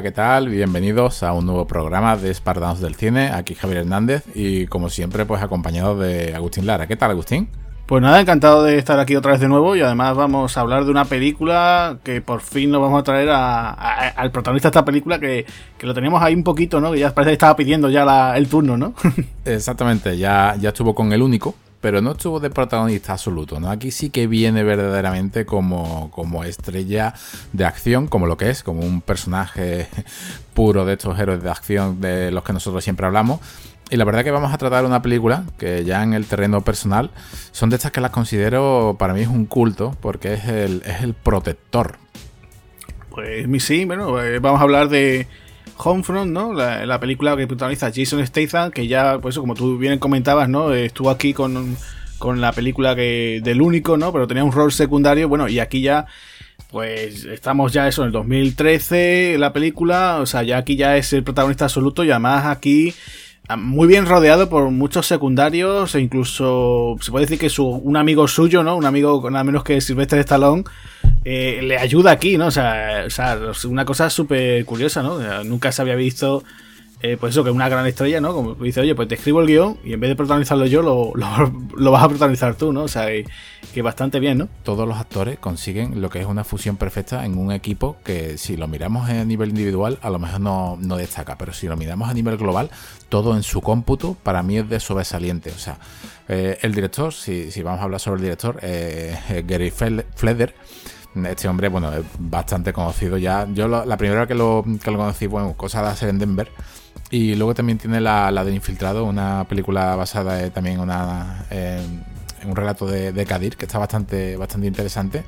Hola, ¿qué tal? Bienvenidos a un nuevo programa de Espartanos del Cine. Aquí Javier Hernández y como siempre pues acompañado de Agustín Lara. ¿Qué tal, Agustín? Pues nada, encantado de estar aquí otra vez de nuevo y además vamos a hablar de una película que por fin nos vamos a traer al protagonista de esta película que, lo teníamos ahí un poquito, ¿no? Que ya parece que estaba pidiendo ya el turno, ¿no? Exactamente, ya, ya estuvo con el único, pero no estuvo de protagonista absoluto, ¿no? Aquí sí que viene verdaderamente como, como estrella de acción, como lo que es, como un personaje puro de estos héroes de acción de los que nosotros siempre hablamos. Y la verdad que vamos a tratar una película que ya en el terreno personal son de estas que las considero, para mí es un culto, porque es el, es el protector. Pues sí, bueno, eh, vamos a hablar de Homefront, ¿no? La, película que protagoniza Jason Statham, que ya, pues como tú bien comentabas, ¿no? Estuvo aquí con, con la película que del único, ¿no? Pero tenía un rol secundario, bueno, y aquí ya pues estamos ya eso en el 2013 la película, o sea, ya aquí ya es el protagonista absoluto y además aquí Ah, muy bien rodeado por muchos secundarios e incluso se puede decir que su, un amigo suyo, ¿no? Un amigo nada menos que Silvestre Stallone eh, le ayuda aquí, ¿no? O sea, o sea una cosa súper curiosa, ¿no? nunca se había visto eh, pues eso, que una gran estrella, ¿no? Como dice, oye, pues te escribo el guion y en vez de protagonizarlo yo, lo, lo, vas a protagonizar tú, ¿no? O sea, que, bastante bien, ¿no? Todos los actores consiguen lo que es una fusión perfecta en un equipo que si lo miramos a nivel individual, a lo mejor no, destaca, pero si lo miramos a nivel global, todo en su cómputo, para mí es de sobresaliente. O sea, eh, el director, si, si, vamos a hablar sobre el director, Gary Fleder, este hombre, bueno, es bastante conocido ya. Yo la primera vez que lo, que lo conocí, bueno, cosa de hacer en Denver, y luego también tiene la, la de Infiltrado, una película basada también una, en un relato de, de Kadir, que está bastante, bastante interesante.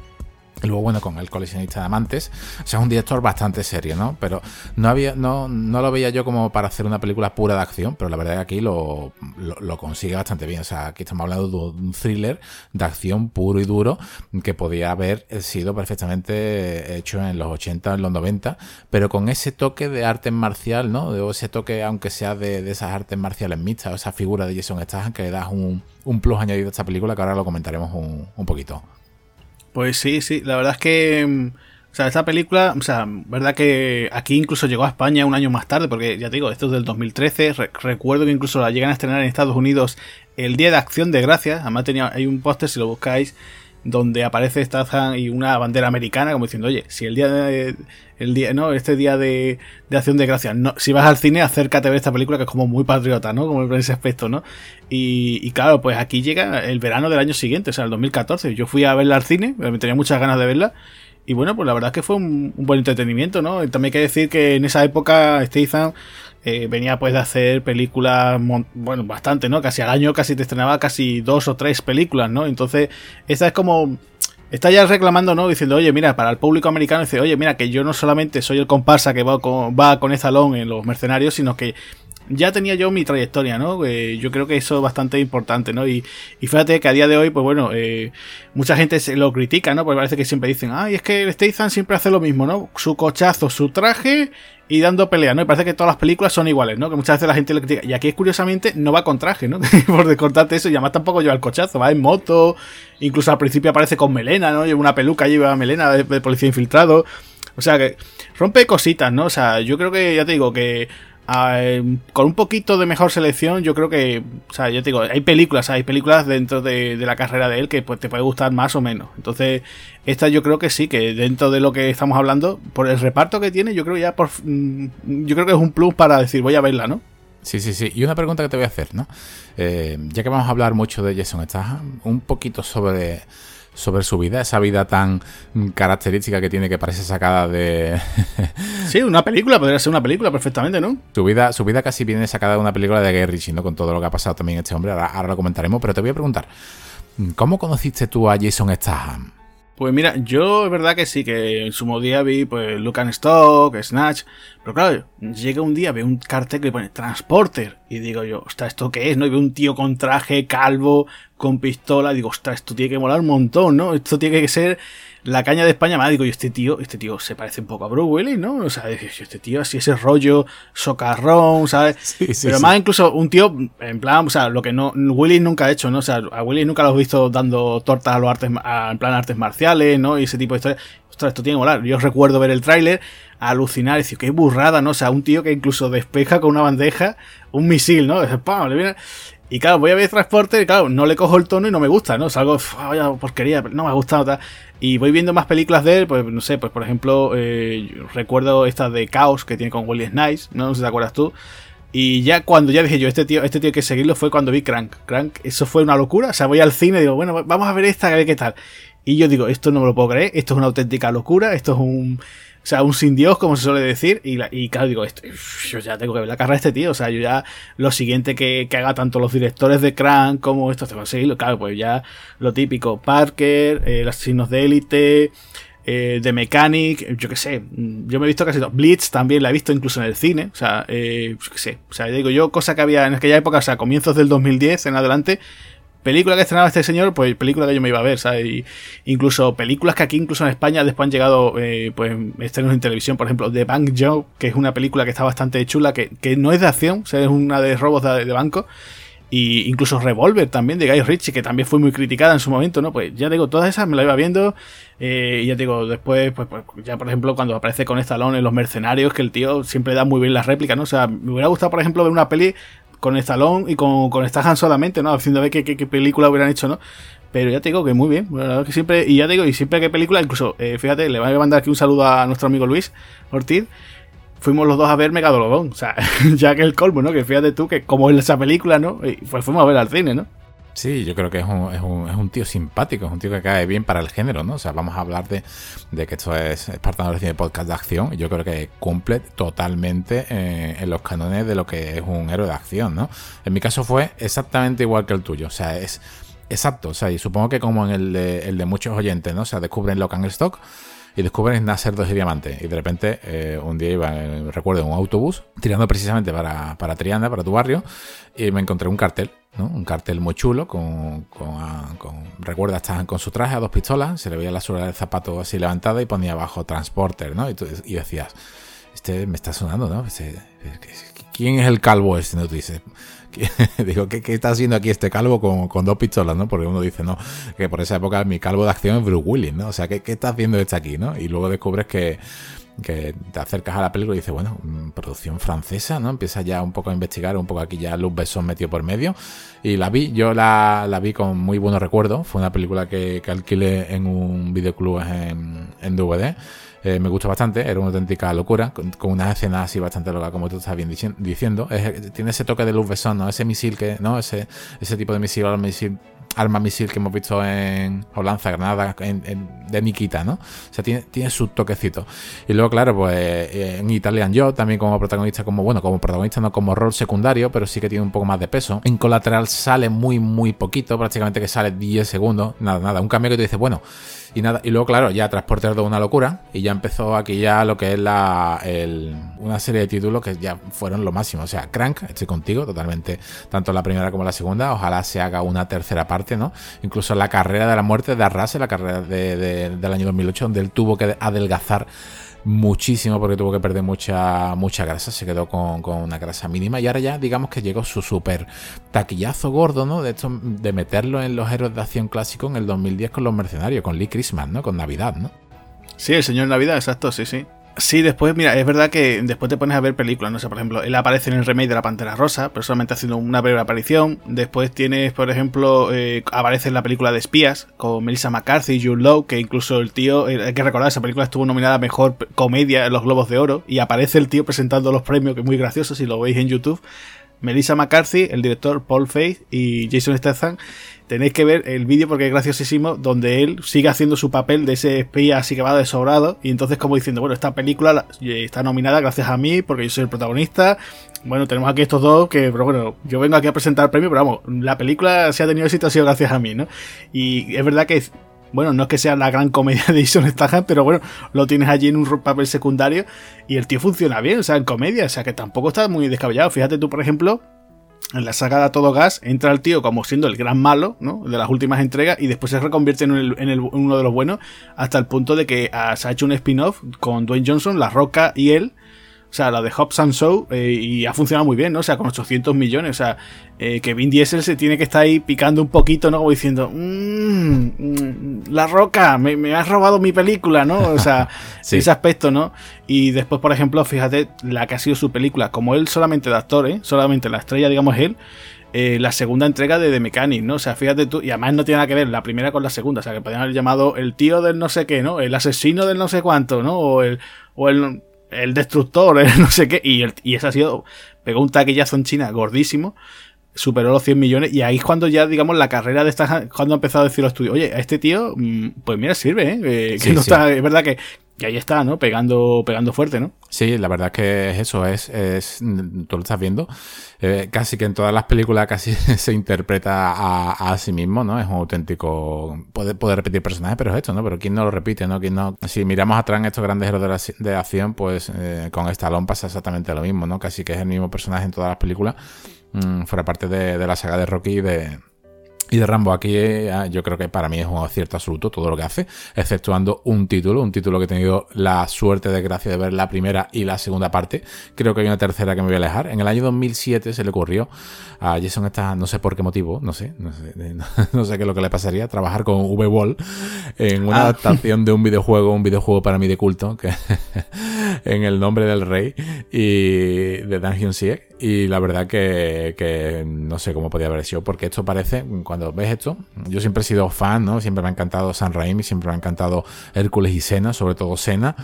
Y luego, bueno, con el coleccionista de amantes. O sea, es un director bastante serio, ¿no? Pero no había, no, no lo veía yo como para hacer una película pura de acción, pero la verdad es que aquí lo, lo, consigue bastante bien. O sea, aquí estamos hablando de un thriller de acción puro y duro que podía haber sido perfectamente hecho en los 80, en los 90, pero con ese toque de arte marcial, ¿no? De ese toque, aunque sea de, esas artes marciales mixtas, o esa figura de Jason Statham que le das un, un plus añadido a esta película que ahora lo comentaremos un, un poquito. Pues sí, sí, la verdad es que... Mm, o sea, esta película, o sea, verdad que aquí incluso llegó a España un año más tarde, porque ya te digo, esto es del 2013. recuerdo que incluso la llegan a estrenar en Estados Unidos el Día de Acción de Gracias. Además tenía, hay un póster, si lo buscáis, donde aparece Statham y una bandera americana, como diciendo, oye, si el día de, el día, no, este día de, de acción de gracias, no, si vas al cine, acércate a ver esta película que es como muy patriota, ¿no? Como en ese aspecto, ¿no? Y, y claro, pues aquí llega el verano del año siguiente, o sea, el 2014. Yo fui a verla al cine, me tenía muchas ganas de verla. Y bueno, pues la verdad es que fue un, buen entretenimiento, ¿no? También hay que decir que en esa época Statham eh, venía pues de hacer películas, bueno, bastante, ¿no? Casi al año casi te estrenaba casi dos o tres películas, ¿no? Entonces, esta es como... Está ya reclamando, ¿no? Diciendo, oye, mira, para el público americano, dice, oye, mira, que yo no solamente soy el comparsa que va con, va con en Los Mercenarios, sino que ya tenía yo mi trayectoria, ¿no? yo creo que eso es bastante importante, ¿no? Y, y fíjate que a día de hoy, pues bueno, eh, mucha gente se lo critica, ¿no? Porque parece que siempre dicen, ay, es que el Statham siempre hace lo mismo, ¿no? Su cochazo, su traje y dando pelea, ¿no? Y parece que todas las películas son iguales, ¿no? Que muchas veces la gente le critica. Y aquí, curiosamente, no va con traje, ¿no? Por descortarte eso, y además tampoco lleva el cochazo, va en moto, incluso al principio aparece con melena, ¿no? Lleva una peluca, lleva melena de policía infiltrado. O sea que rompe cositas, ¿no? O sea, yo creo que, ya te digo, que Em, con un poquito de mejor selección, yo creo que, o sea, yo te digo, hay películas, hay películas dentro de, la carrera de él que pues, te puede gustar más o menos. Entonces, esta yo creo que sí, que dentro de lo que estamos hablando, por el reparto que tiene, yo creo ya por, mm, yo creo que es un plus para decir, voy a verla, ¿no? Sí, sí, sí. Y una pregunta que te voy a hacer, ¿no? Eh, ya que vamos a hablar mucho de Jason Statham, un poquito sobre sobre su vida, esa vida tan característica que tiene que parece sacada de... sí, una película, podría ser una película perfectamente, ¿no? Su vida, su vida casi viene sacada de una película de Gary Ritchie, ¿no? Con todo lo que ha pasado también este hombre, ahora, ahora lo comentaremos, pero te voy a preguntar, ¿cómo conociste tú a Jason Statham? Pues mira, yo es verdad que sí, que en su día vi pues Look and Stock, Snatch, pero claro, llega un día, veo un cartel que pone Transporter y digo yo, ostras, ¿esto qué es? ¿No? Y veo un tío con traje, calvo, con pistola, digo, ostras, esto tiene que molar un montón, ¿no? Esto tiene que ser la caña de España más. Digo, y este tío, este tío se parece un poco a Bruce Willis, ¿no? O sea, este tío así ese rollo socarrón, ¿sabes? Sí, sí, Pero más incluso un tío, en plan, o sea, lo que no, Willis nunca ha hecho, ¿no? O sea, a Willis nunca lo he visto dando tortas a los artes, en plan artes marciales, ¿no? Y ese tipo de historias ostras, esto tiene que volar. Yo recuerdo ver el tráiler, alucinar, decir, qué burrada, ¿no? O sea, un tío que incluso despeja con una bandeja un misil, ¿no? Y claro, voy a ver transporte y claro, no le cojo el tono y no me gusta, ¿no? Es algo, vaya porquería, no me ha gustado. Tal. Y voy viendo más películas de él, pues no sé, pues por ejemplo, eh, recuerdo esta de Chaos que tiene con Willie Snipes, ¿no? No sé si te acuerdas tú. Y ya cuando ya dije yo, este tío, este tío hay que seguirlo fue cuando vi Crank. Crank, eso fue una locura. O sea, voy al cine y digo, bueno, vamos a ver esta, a ver qué tal. Y yo digo, esto no me lo puedo creer, esto es una auténtica locura, esto es un. O sea, un sin Dios, como se suele decir. Y, y claro, digo, esto, yo ya tengo que ver la carrera de este tío. O sea, yo ya lo siguiente que, que haga tanto los directores de Crank como esto, tengo que seguirlo. Claro, pues ya lo típico: Parker, eh, los asesinos de élite, eh, Mechanic, yo qué sé, yo me he visto casi todo. Blitz también la he visto incluso en el cine, o sea, eh, yo qué sé, o sea, digo yo, cosa que había en aquella época, o sea, comienzos del 2010 en adelante, película que estrenaba este señor, pues película que yo me iba a ver, ¿sabes? Y incluso películas que aquí, incluso en España, después han llegado, eh, pues, estrenos en televisión, por ejemplo, The Bank Joe, que es una película que está bastante chula, que, que no es de acción, o es una de robos de, de banco, y incluso Revolver también de Guy Ritchie, que también fue muy criticada en su momento, ¿no? Pues ya digo, todas esas me las iba viendo. Eh, y ya digo, después, pues, pues, ya por ejemplo, cuando aparece con Stallone en Los Mercenarios, que el tío siempre da muy bien las réplicas, ¿no? O sea, me hubiera gustado, por ejemplo, ver una peli con Stallone y con, con Stahan solamente, ¿no? Haciendo ver qué, qué, película hubieran hecho, ¿no? Pero ya te digo que muy bien. Bueno, que siempre, y ya te digo, y siempre que película, incluso, eh, fíjate, le voy a mandar aquí un saludo a nuestro amigo Luis Ortiz fuimos los dos a ver Megalodon. O sea, ya que el colmo, ¿no? Que fíjate tú que como es esa película, ¿no? Y pues fuimos a ver al cine, ¿no? Sí, yo creo que es un, es, un, es un tío simpático, es un tío que cae bien para el género, ¿no? O sea, vamos a hablar de, de que esto es Espartano del Cine Podcast de acción. Y yo creo que cumple totalmente eh, en los cánones de lo que es un héroe de acción, ¿no? En mi caso fue exactamente igual que el tuyo. O sea, es exacto. O sea, y supongo que como en el de, el de muchos oyentes, ¿no? O sea, descubren Locan Stock y descubren Nasser 2 y Diamante. Y de repente, eh, un día iba, eh, recuerdo, en un autobús, tirando precisamente para, para Trianda, para tu barrio, y me encontré un cartel, ¿no? Un cartel muy chulo, con, con, ah, recuerda, estaban con su traje a dos pistolas, se le veía la suela del zapato así levantada y ponía abajo Transporter, ¿no? Y, tú, y decías, este me está sonando, ¿no? ¿Quién es el calvo este? ¿no? Tú dices, digo, ¿qué, está haciendo aquí este calvo con, dos pistolas, no? Porque uno dice, no, que por esa época mi calvo de acción es Bruce Willis, ¿no? O sea, ¿qué, está haciendo este aquí, no? Y luego descubres que, te acercas a la película y dices, bueno, mm, producción francesa, ¿no? Empiezas ya un poco a investigar, un poco aquí ya Luz Besson metido por medio. Y la vi, yo la, vi con muy buenos recuerdos. Fue una película que, que alquilé en un videoclub en, en DVD. Eh, me gustó bastante, era una auténtica locura, con, unas escenas así bastante locas, como tú estás bien diciendo. tiene ese toque de luz besón, ¿no? Ese misil que, ¿no? Ese, ese tipo de misil, misil arma misil que hemos visto en o lanza granada de Nikita, ¿no? O sea, tiene, tiene su toquecito. Y luego, claro, pues eh, en Italian Job también como protagonista, como bueno, como protagonista no como rol secundario, pero sí que tiene un poco más de peso. En Colateral sale muy, muy poquito, prácticamente que sale 10 segundos, nada, nada. Un cambio que te dice, bueno, y nada, y luego, claro, ya Transporter de una locura. Y ya empezó aquí ya lo que es la una serie de títulos que ya fueron lo máximo. O sea, Crank, estoy contigo totalmente, tanto la primera como la segunda. Ojalá se haga una tercera parte, ¿no? Incluso la carrera de la muerte de Arrase, la carrera del año 2008, donde él tuvo que adelgazar muchísimo porque tuvo que perder mucha mucha grasa, se quedó con, una grasa mínima y ahora ya digamos que llegó su super taquillazo gordo, ¿no? De esto, de meterlo en los héroes de acción clásico en el 2010 con los mercenarios, con Lee Christmas, ¿no? Con Navidad, ¿no? Sí, el señor Navidad, exacto, sí, sí. Sí, después, mira, es verdad que después te pones a ver películas, no sé, por ejemplo, él aparece en el remake de La Pantera Rosa, pero solamente haciendo una breve aparición. Después tienes, por ejemplo, eh, aparece en la película de espías con Melissa McCarthy y Jude Law, que incluso el tío, eh, hay que recordar, esa película estuvo nominada a Mejor Comedia en los Globos de Oro, y aparece el tío presentando los premios, que es muy gracioso si lo veis en YouTube. Melissa McCarthy, el director Paul Faith y Jason Statham tenéis que ver el vídeo porque es graciosísimo, donde él sigue haciendo su papel de ese espía así que va de sobrado, y entonces como diciendo, bueno, esta película está nominada gracias a mí, porque yo soy el protagonista, bueno, tenemos aquí estos dos que, pero bueno, yo vengo aquí a presentar el premio, pero vamos, la película se ha tenido éxito ha sido gracias a mí, ¿no? Y es verdad que bueno, no es que sea la gran comedia de Jason Statham, pero bueno, lo tienes allí en un papel secundario y el tío funciona bien, o sea, en comedia, o sea, que tampoco está muy descabellado. Fíjate tú, por ejemplo, en la saga de todo gas entra el tío como siendo el gran malo, ¿no? De las últimas entregas y después se reconvierte en, uno de los buenos hasta el punto de que ah, se ha hecho un spin-off con Dwayne Johnson, La Roca y él. O sea, la de Hobbs and Show, eh, y ha funcionado muy bien, ¿no? O sea, con 800 millones, o sea, eh, que Vin Diesel se tiene que estar ahí picando un poquito, ¿no? Como diciendo, mmm, La Roca, me, has robado mi película, ¿no? O sea, ese aspecto, ¿no? Y después, por ejemplo, fíjate la que ha sido su película, como él solamente de actor, ¿eh? Solamente la estrella, digamos, él. Eh, la segunda entrega de The Mechanic, ¿no? O sea, fíjate tú, y además no tiene nada que ver la primera con la segunda, o sea, que podrían haber llamado el tío del no sé qué, ¿no? El asesino del no sé cuánto, ¿no? O el, o el, el destructor, el no sé qué, y, el, y ese ha sido, pegó un taquillazo en China gordísimo, superó los 100 millones y ahí es cuando ya, digamos, la carrera de esta, cuando ha empezado a decir los estudios, oye, a este tío, mm, pues mira, sirve, ¿eh? eh que no está, es verdad que y ahí está, ¿no? Pegando, pegando fuerte, ¿no? Sí, la verdad es que es eso, es, es tú lo estás viendo, eh, casi que en todas las películas casi se interpreta a, a, sí mismo, ¿no? Es un auténtico, puede, puede repetir personajes, pero es esto, ¿no? Pero ¿quién no lo repite, ¿no? ¿Quién no? Si miramos atrás en estos grandes héroes de, acción, pues eh, con Stallone pasa exactamente lo mismo, ¿no? Casi que es el mismo personaje en todas las películas, mm, fuera parte de, de la saga de Rocky y de y de Rambo aquí eh, yo creo que para mí es un acierto absoluto todo lo que hace, exceptuando un título, un título que he tenido la suerte, de gracia de ver la primera y la segunda parte. Creo que hay una tercera que me voy a alejar. En el año 2007 se le ocurrió a Jason esta, no sé por qué motivo, no sé, no sé, no sé qué es lo que le pasaría, trabajar con V-Wall en una ah. adaptación de un videojuego, un videojuego para mí de culto, que en el nombre del rey y de Dungeon Siege. Y la verdad que, que no sé cómo podía haber sido, porque esto parece, cuando ves esto, yo siempre he sido fan, ¿no? Siempre me ha encantado San Raimi, siempre me ha encantado Hércules y Sena, sobre todo Sena.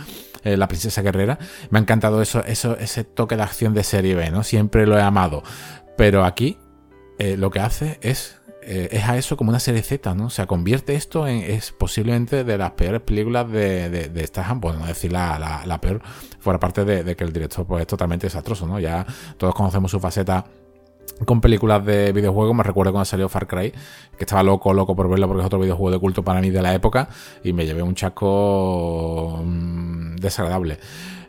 Eh, la princesa guerrera, me ha encantado eso, eso, ese toque de acción de serie B, ¿no? Siempre lo he amado. Pero aquí eh, lo que hace es, eh, es a eso como una serie Z, ¿no? O sea, convierte esto en, es posiblemente de las peores películas de, de, de Statham, bueno, no decir la, la, peor, fuera parte de, que el director pues, es totalmente desastroso, ¿no? Ya todos conocemos su faceta con películas de videojuegos. Me recuerdo cuando salió Far Cry, que estaba loco, loco por verlo porque es otro videojuego de culto para mí de la época y me llevé un chasco mm, desagradable.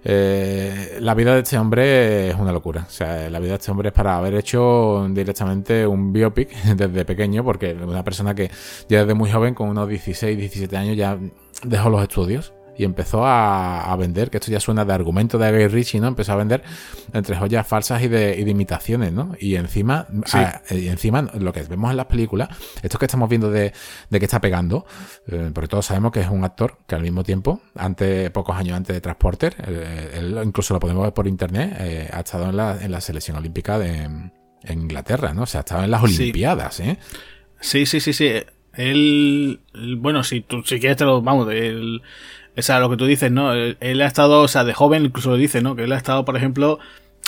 Eh, la vida de este hombre es una locura. O sea, la vida de este hombre es para haber hecho directamente un biopic desde pequeño, porque una persona que ya desde muy joven, con unos 16, 17 años, ya dejó los estudios y empezó a, vender, que esto ya suena de argumento de Gay Ritchie, ¿no? Empezó a vender entre joyas falsas y de, imitaciones, ¿no? Y encima, y encima, lo que vemos en las películas, esto que estamos viendo de, que está pegando, eh, porque todos sabemos que es un actor que al mismo tiempo, antes, pocos años antes de Transporter, eh, él, incluso lo podemos ver por internet, eh, ha estado en la, en la selección olímpica de Inglaterra, ¿no? O sea, ha estado en las Olimpiadas, ¿eh? Sí, sí, sí, sí. Él, bueno, si tú si quieres te lo, vamos, él, o sea, lo que tú dices, ¿no? Él, ha estado, o sea, de joven incluso lo dice, ¿no? Que él ha estado, por ejemplo,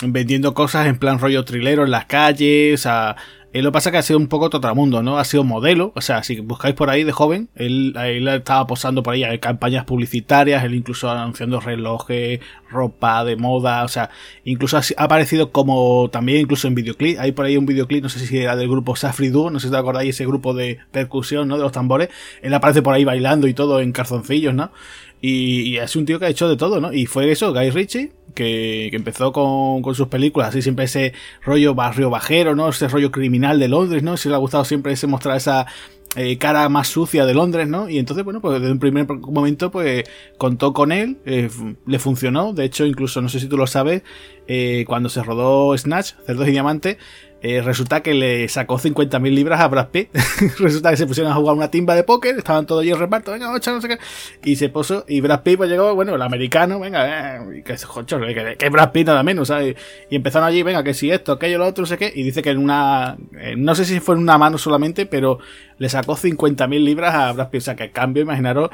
vendiendo cosas en plan rollo trilero en las calles, o sea, él lo pasa que ha sido un poco totramundo, ¿no? Ha sido modelo, o sea, si buscáis por ahí de joven, él, él estaba posando por ahí en campañas publicitarias, él incluso anunciando relojes, ropa de moda, o sea, incluso ha, aparecido como también incluso en videoclip, hay por ahí un videoclip, no sé si era del grupo Safri Duo, no sé si te acordáis ese grupo de percusión, ¿no? De los tambores, él aparece por ahí bailando y todo en calzoncillos, ¿no? Y, es un tío que ha hecho de todo, ¿no? Y fue eso, Guy Ritchie, que, empezó con, sus películas, así siempre ese rollo barrio bajero, ¿no? Ese rollo criminal de Londres, ¿no? Se le ha gustado siempre ese mostrar esa eh, cara más sucia de Londres, ¿no? Y entonces, bueno, pues desde un primer momento, pues contó con él, eh, le funcionó. De hecho, incluso, no sé si tú lo sabes, eh, cuando se rodó Snatch, Cerdos y Diamantes, eh, resulta que le sacó 50.000 libras a Brad Pitt. resulta que se pusieron a jugar una timba de póker, estaban todos ellos reparto, venga, ocho, no sé qué. Y se puso, y Brad Pitt pues llegó, bueno, el americano, venga, eh, que, que, que, Brad Pitt nada menos, ¿sabes? Y empezaron allí, venga, que si esto, aquello, lo otro, no sé qué. Y dice que en una, no sé si fue en una mano solamente, pero le sacó 50.000 libras a Brad Pitt. O sea, que cambio, imaginaros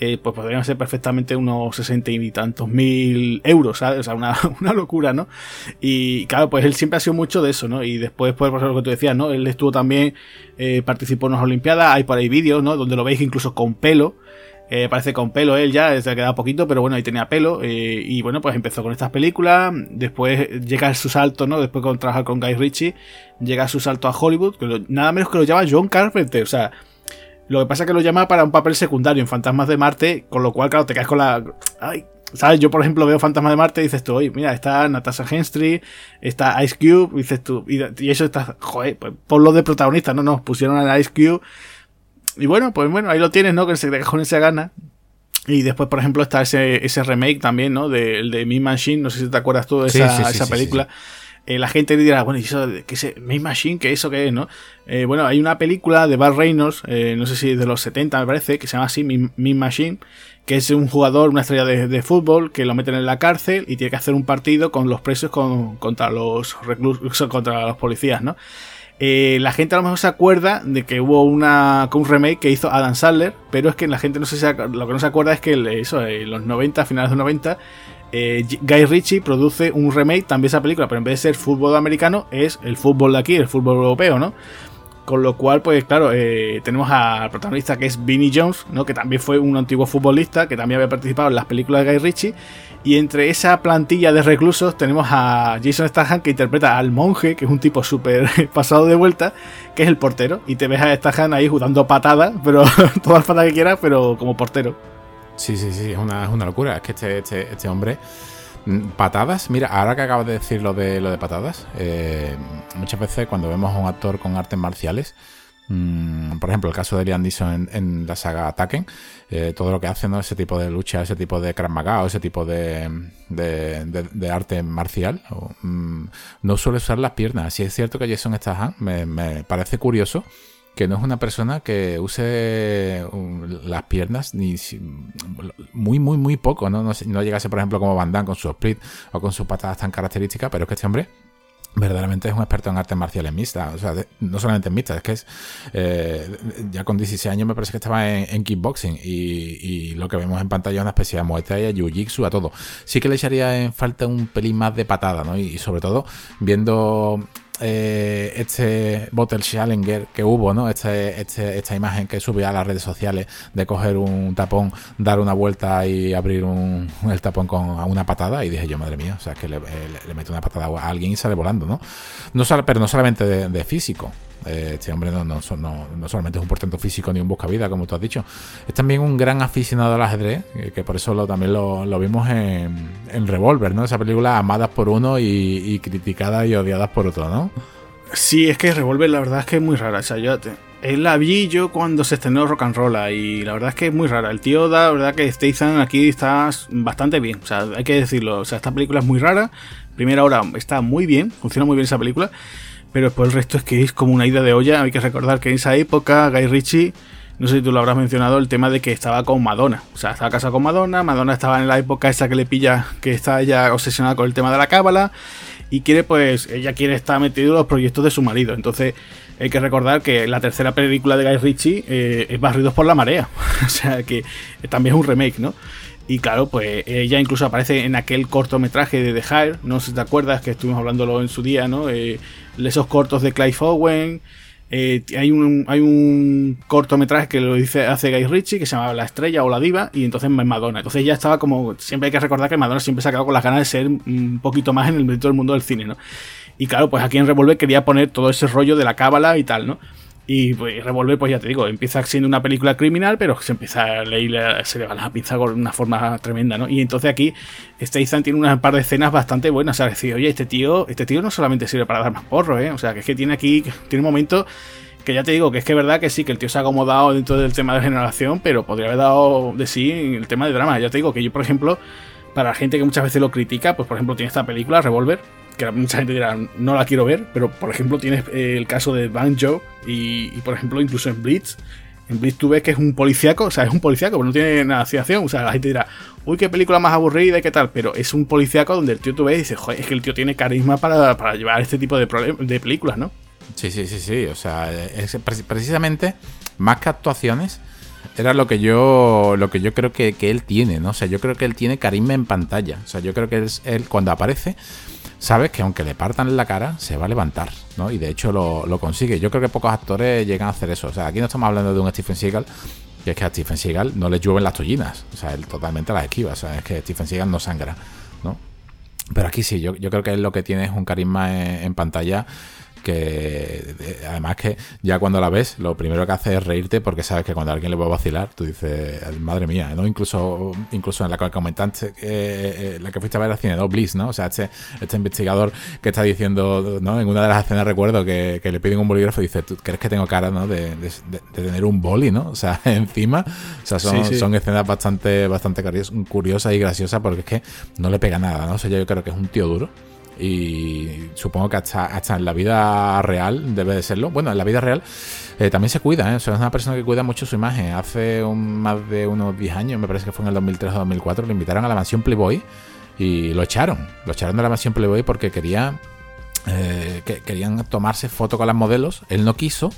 eh, pues podrían ser perfectamente unos sesenta y tantos mil euros, ¿sabes? O sea, una, una, locura, ¿no? Y claro, pues él siempre ha sido mucho de eso, ¿no? Y después, pues, por lo que tú decías, ¿no? Él estuvo también, eh, participó en unas Olimpiadas, hay por ahí vídeos, ¿no? Donde lo veis incluso con pelo. Eh, parece con pelo él ya, se ha quedado poquito, pero bueno, ahí tenía pelo. Eh, y bueno, pues empezó con estas películas. Después llega su salto, ¿no? Después de trabajar con Guy Ritchie, llega su salto a Hollywood, nada menos que lo llama John Carpenter. O sea, lo que pasa es que lo llama para un papel secundario en Fantasmas de Marte, con lo cual, claro, te caes con la. Ay, ¿Sabes? Yo, por ejemplo, veo Fantasmas de Marte y dices tú, oye, mira, está Natasha Henstry, está Ice Cube, y dices tú, y, eso está, joder, pues lo de protagonista, no, no, pusieron a Ice Cube. Y bueno, pues bueno, ahí lo tienes, ¿no? Que se con esa gana. Y después, por ejemplo, está ese, ese remake también, ¿no? De, de Me Machine, no sé si te acuerdas tú de esa, esa película. Eh, la gente dirá, bueno, ¿y eso qué es Me Machine? ¿Qué eso qué es, no? Eh, bueno, hay una película de Bar Reynolds, eh, no sé si de los 70 me parece, que se llama así, Me, Machine, que es un jugador, una estrella de, fútbol, que lo meten en la cárcel y tiene que hacer un partido con los presos contra los reclusos, contra los policías, ¿no? la gente a lo mejor se acuerda de que hubo una, un remake que hizo Adam Sandler, pero es que la gente no si lo que no se acuerda es que eso, en los 90, finales de los 90, eh, Guy Ritchie produce un remake también esa película, pero en vez de ser fútbol americano, es el fútbol de aquí, el fútbol europeo, ¿no? Con lo cual, pues claro, eh, tenemos al protagonista que es Vinnie Jones, ¿no? Que también fue un antiguo futbolista, que también había participado en las películas de Guy Ritchie. Y entre esa plantilla de reclusos tenemos a Jason Statham, que interpreta al monje, que es un tipo súper pasado de vuelta, que es el portero. Y te ves a Statham ahí jugando patadas, pero todas las patadas que quieras, pero como portero. Sí, sí, sí, es una, locura. Es que este, este, este, hombre. Mm, patadas, mira, ahora que acabas de decir lo de, lo de patadas, eh, muchas veces cuando vemos a un actor con artes marciales, mm, por ejemplo, el caso de Liam Neeson en, la saga Ataken, eh, todo lo que hace, ¿no? Ese tipo de lucha, ese tipo de Krav Maga, ese tipo de, de, arte marcial, mm, no suele usar las piernas. Si es cierto que Jason Statham me, me parece curioso que no es una persona que use um, las piernas ni muy, muy, muy poco, ¿no? No, llegase, por ejemplo, como Van Damme con su split o con sus patadas tan características, pero es que este hombre verdaderamente es un experto en artes marciales mixtas, o sea, no solamente en mixtas, es que es eh, ya con 16 años me parece que estaba en, kickboxing y, lo que vemos en pantalla es una especie de muestra y jiu-jitsu a todo. Sí que le echaría en falta un pelín más de patada, ¿no? y sobre todo viendo eh, este Bottle Challenger que hubo, ¿no? Este, este, esta imagen que subió a las redes sociales de coger un tapón, dar una vuelta y abrir un, el tapón con una patada. Y dije yo, madre mía, o sea, que le, le, mete una patada a alguien y sale volando, ¿no? no pero no solamente de físico. Eh, este hombre no, no, solamente es un portento físico ni un buscavida, como tú has dicho, es también un gran aficionado al ajedrez, eh, que por eso también lo, vimos en, en, Revolver, ¿no? Esa película amadas por uno y, criticadas y odiadas por otro, ¿no? Sí, es que Revolver la verdad es que es muy rara. O sea, yo la vi yo cuando se estrenó Rock and Roll y la verdad es que es muy rara. El tío da, la verdad que Statham aquí está bastante bien. O sea, hay que decirlo. O sea, esta película es muy rara. Primera hora está muy bien, funciona muy bien esa película. Pero después el resto es que es como una ida de olla. Hay que recordar que en esa época Guy Ritchie, no sé si tú lo habrás mencionado, el tema de que estaba con Madonna. O sea, estaba casado con Madonna. Madonna estaba en la época esa que le pilla, que está ya obsesionada con el tema de la cábala. Y quiere, pues, ella quiere estar metido en los proyectos de su marido. Entonces, hay que recordar que la tercera película de Guy Ritchie eh, es Barridos por la Marea. o sea, que también es un remake, ¿no? Y claro, pues ella incluso aparece en aquel cortometraje de The Hire, no sé si te acuerdas que estuvimos hablándolo en su día, ¿no? Eh, esos cortos de Clive Owen. Eh, hay, un, hay un cortometraje que lo dice hace Guy Ritchie que se llama La Estrella o La Diva y entonces Madonna. Entonces ya estaba como, siempre hay que recordar que Madonna siempre se ha con las ganas de ser un poquito más en el del mundo del cine, ¿no? Y claro, pues aquí en Revolver quería poner todo ese rollo de la cábala y tal, ¿no? Y pues, Revolver, pues ya te digo, empieza siendo una película criminal, pero se empieza a leer, se le va la pinza con una forma tremenda, ¿no? Y entonces aquí Statham tiene un par de escenas bastante buenas. O sea, decir, oye, este tío, este tío no solamente sirve para dar más porro, ¿eh? O sea, que es que tiene aquí, tiene un momento que ya te digo que es que es verdad que sí, que el tío se ha acomodado dentro del tema de generación, pero podría haber dado de sí el tema de drama. Ya te digo que yo, por ejemplo, para la gente que muchas veces lo critica, pues por ejemplo tiene esta película, Revolver, que mucha gente dirá, no la quiero ver, pero por ejemplo tienes eh, el caso de Banjo y, y, por ejemplo incluso en Blitz. En Blitz tú ves que es un policíaco, o sea, es un policíaco, pero no tiene nada de acción. O sea, la gente dirá, uy, qué película más aburrida y qué tal, pero es un policíaco donde el tío tú ves y dices, joder, es que el tío tiene carisma para, para llevar este tipo de, de películas, ¿no? Sí, sí, sí, sí. O sea, es precisamente más que actuaciones era lo que yo lo que yo creo que, que, él tiene, ¿no? O sea, yo creo que él tiene carisma en pantalla. O sea, yo creo que es él cuando aparece sabes que aunque le partan la cara, se va a levantar, ¿no? Y de hecho lo, consigue. Yo creo que pocos actores llegan a hacer eso. O sea, aquí no estamos hablando de un Stephen Seagal, que es que a Stephen Seagal no le llueven las tollinas. O sea, él totalmente las esquiva. O sea, es que Stephen Seagal no sangra, ¿no? Pero aquí sí, yo, creo que él lo que tiene es un carisma en, pantalla que además que ya cuando la ves, lo primero que hace es reírte porque sabes que cuando alguien le va a vacilar, tú dices, madre mía, ¿no? Incluso, incluso en la que comentaste, eh, eh, la que fuiste a ver al cine, ¿no? Bliss, ¿no? O sea, este, este investigador que está diciendo, ¿no? En una de las escenas recuerdo que, le piden un bolígrafo y dice, ¿tú crees que tengo cara, ¿no? De, tener un boli, ¿no? O sea, encima, o sea, son, son escenas bastante, bastante curiosas y graciosas porque es que no le pega nada, ¿no? O sea, yo creo que es un tío duro y supongo que hasta, hasta en la vida real debe de serlo. Bueno, en la vida real eh, también se cuida, ¿eh? es una persona que cuida mucho su imagen. Hace más de unos 10 años, me parece que fue en el 2003 o 2004, le invitaron a la mansión Playboy y lo echaron. Lo echaron de la mansión Playboy porque quería, eh, que, querían tomarse foto con las modelos. Él no quiso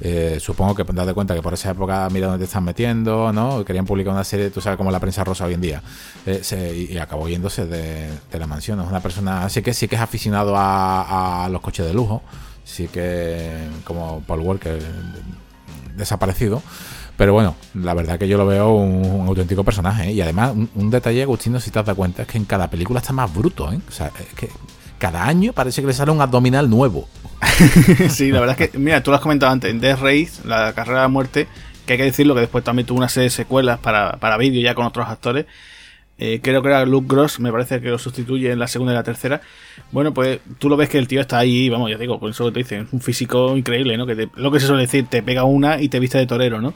eh, supongo que date cuenta que por esa época mira dónde te están metiendo, ¿no? Querían publicar una serie, tú sabes como la prensa rosa hoy en día. Eh, y, acabó yéndose de, la mansión. Es una persona, así que sí que es aficionado a, los coches de lujo. Sí que, como Paul Walker, desaparecido. Pero bueno, la verdad que yo lo veo un, auténtico personaje. ¿eh? Y además, un, detalle, Agustino, si te das cuenta, es que en cada película está más bruto. ¿eh? O sea, es que cada año parece que le sale un abdominal nuevo. sí, la verdad es que, mira, tú lo has comentado antes, en Death Race, la carrera de muerte, que hay que decirlo que después también tuvo una serie de secuelas para, para vídeo ya con otros actores. Eh, creo que era Luke Gross, me parece que lo sustituye en la segunda y la tercera. Bueno, pues tú lo ves que el tío está ahí, vamos, ya digo, por eso te dicen, un físico increíble, ¿no? Que lo que se suele decir, te pega una y te viste de torero, ¿no?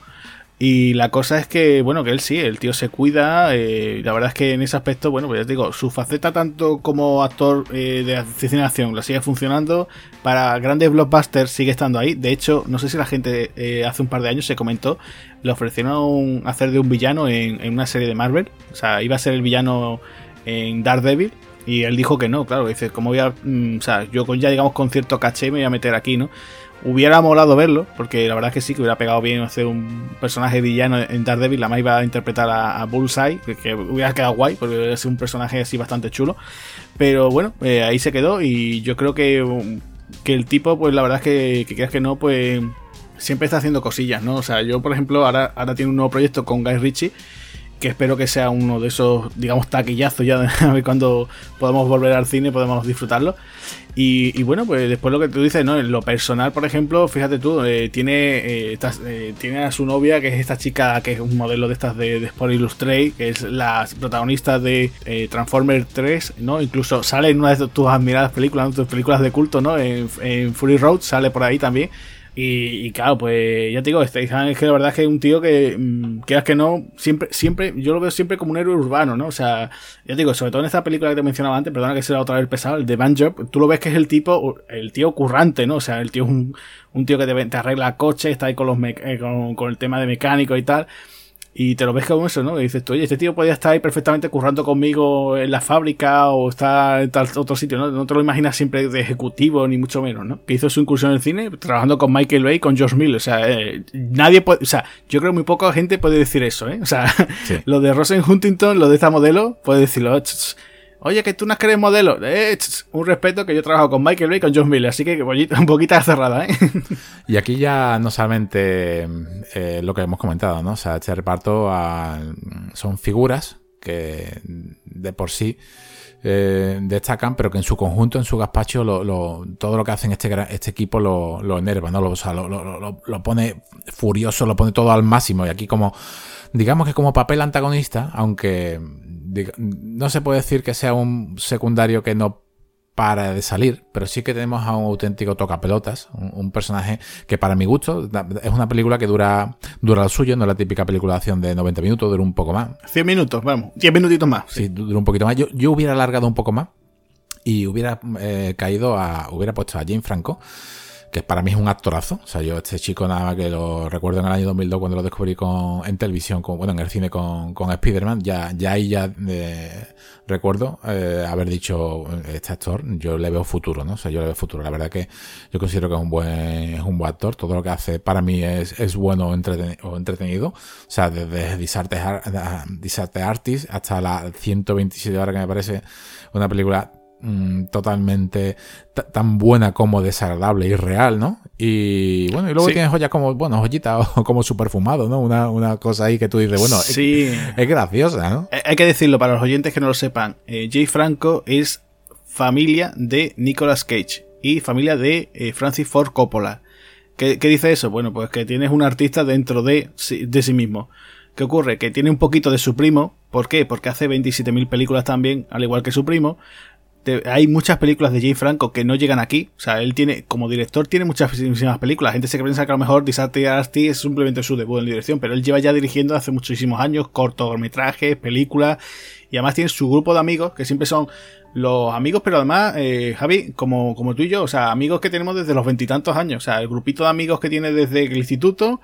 Y la cosa es que, bueno, que él sí, el tío se cuida. Eh, la verdad es que en ese aspecto, bueno, pues ya digo, su faceta tanto como actor eh, de cine acción la sigue funcionando. Para grandes blockbusters sigue estando ahí. De hecho, no sé si la gente eh, hace un par de años se comentó, le ofrecieron hacer de un villano en, en, una serie de Marvel. O sea, iba a ser el villano en Daredevil. Y él dijo que no, claro, dice, como voy a. Mm, o sea, yo ya digamos con cierto caché me voy a meter aquí, ¿no? Hubiera molado verlo, porque la verdad es que sí, que hubiera pegado bien hacer un personaje villano en Daredevil. La más iba a interpretar a, Bullseye, que, hubiera quedado guay, porque hubiera sido un personaje así bastante chulo. Pero bueno, eh, ahí se quedó y yo creo que, que el tipo, pues la verdad es que, que creas que no, pues siempre está haciendo cosillas, ¿no? O sea, yo por ejemplo ahora, ahora tiene un nuevo proyecto con Guy Ritchie que espero que sea uno de esos, digamos, taquillazos ya, a ver cuando podamos volver al cine, podemos disfrutarlo. Y, bueno, pues después lo que tú dices, ¿no? En lo personal, por ejemplo, fíjate tú, eh, tiene, eh, eh, tiene a su novia, que es esta chica, que es un modelo de estas de, Sport Illustrated, que es la protagonista de Transformers 3, ¿no? Incluso sale en una de tus admiradas películas, tus películas de culto, ¿no? En, en Fury Road sale por ahí también. Y, claro, pues ya te digo, este es que la verdad es que es un tío que, mm, quieras que no, siempre, siempre, yo lo veo siempre como un héroe urbano, ¿no? O sea, ya te digo, sobre todo en esta película que te mencionaba antes, perdona que sea otra vez pesado, el de Van tú lo ves que es el tipo, el tío currante, ¿no? O sea, el tío es un, un tío que te, te arregla coches, está ahí con, los eh, con, con el tema de mecánico y tal. Y te lo ves como eso, ¿no? Y dices tú, oye, este tío podía estar ahí perfectamente currando conmigo en la fábrica o está en tal otro sitio, ¿no? No te lo imaginas siempre de ejecutivo, ni mucho menos, ¿no? Que hizo su incursión en el cine trabajando con Michael Bay, con Josh Mill. O sea, eh, nadie puede. O sea, yo creo que muy poca gente puede decir eso, ¿eh? O sea, lo de Rosen Huntington, lo de esta modelo, puede decirlo. Oye, que tú no crees modelo. Eh, un respeto que yo trabajo con Michael Bay y con John Miller, así que un poquito cerrada, ¿eh? Y aquí ya no solamente eh, lo que hemos comentado, ¿no? O sea, este reparto son figuras que de por sí eh, destacan, pero que en su conjunto, en su gazpacho, todo lo que hacen este, este equipo lo, lo enerva, ¿no? Lo, o sea, lo, pone furioso, lo pone todo al máximo. Y aquí como, digamos que como papel antagonista, aunque no se puede decir que sea un secundario que no para de salir, pero sí que tenemos a un auténtico tocapelotas, un, un personaje que para mi gusto es una película que dura dura lo suyo, no es la típica película de acción de 90 minutos, dura un poco más. 100 minutos, vamos, 10 minutitos más. Sí, dura un poquito más. Yo, yo hubiera alargado un poco más y hubiera eh, caído a, hubiera puesto a Jane Franco que para mí es un actorazo. O sea, yo este chico nada más que lo recuerdo en el año 2002 cuando lo descubrí con, en televisión, con, bueno, en el cine con, con Spider-Man, ya, ya ahí ya eh, recuerdo eh, haber dicho, este actor, yo le veo futuro, ¿no? O sea, yo le veo futuro. La verdad que yo considero que es un buen, es un buen actor. Todo lo que hace para mí es, es bueno o entretenido. O sea, desde Disarte, Artist hasta la 127 horas que me parece una película Mm, totalmente tan buena como desagradable y real, ¿no? Y bueno, y luego tienes joyas como, bueno, joyita o como su perfumado, ¿no? Una, una, cosa ahí que tú dices, bueno, sí. es, graciosa, ¿no? Hay que decirlo para los oyentes que no lo sepan. Eh, Jay Franco es familia de Nicolas Cage. y familia de eh, Francis Ford Coppola. ¿Qué, dice eso? Bueno, pues que tienes un artista dentro de, de sí mismo. ¿Qué ocurre? Que tiene un poquito de su primo. ¿Por qué? Porque hace 27.000 películas también, al igual que su primo hay muchas películas de Jay Franco que no llegan aquí. O sea, él tiene, como director, tiene muchísimas películas. La gente se piensa que a lo mejor Disarte Asti es simplemente su debut en dirección, pero él lleva ya dirigiendo hace muchísimos años cortometrajes, películas, y además tiene su grupo de amigos que siempre son los amigos, pero además, eh, Javi, como, como tú y yo, o sea, amigos que tenemos desde los veintitantos años, o sea, el grupito de amigos que tiene desde el instituto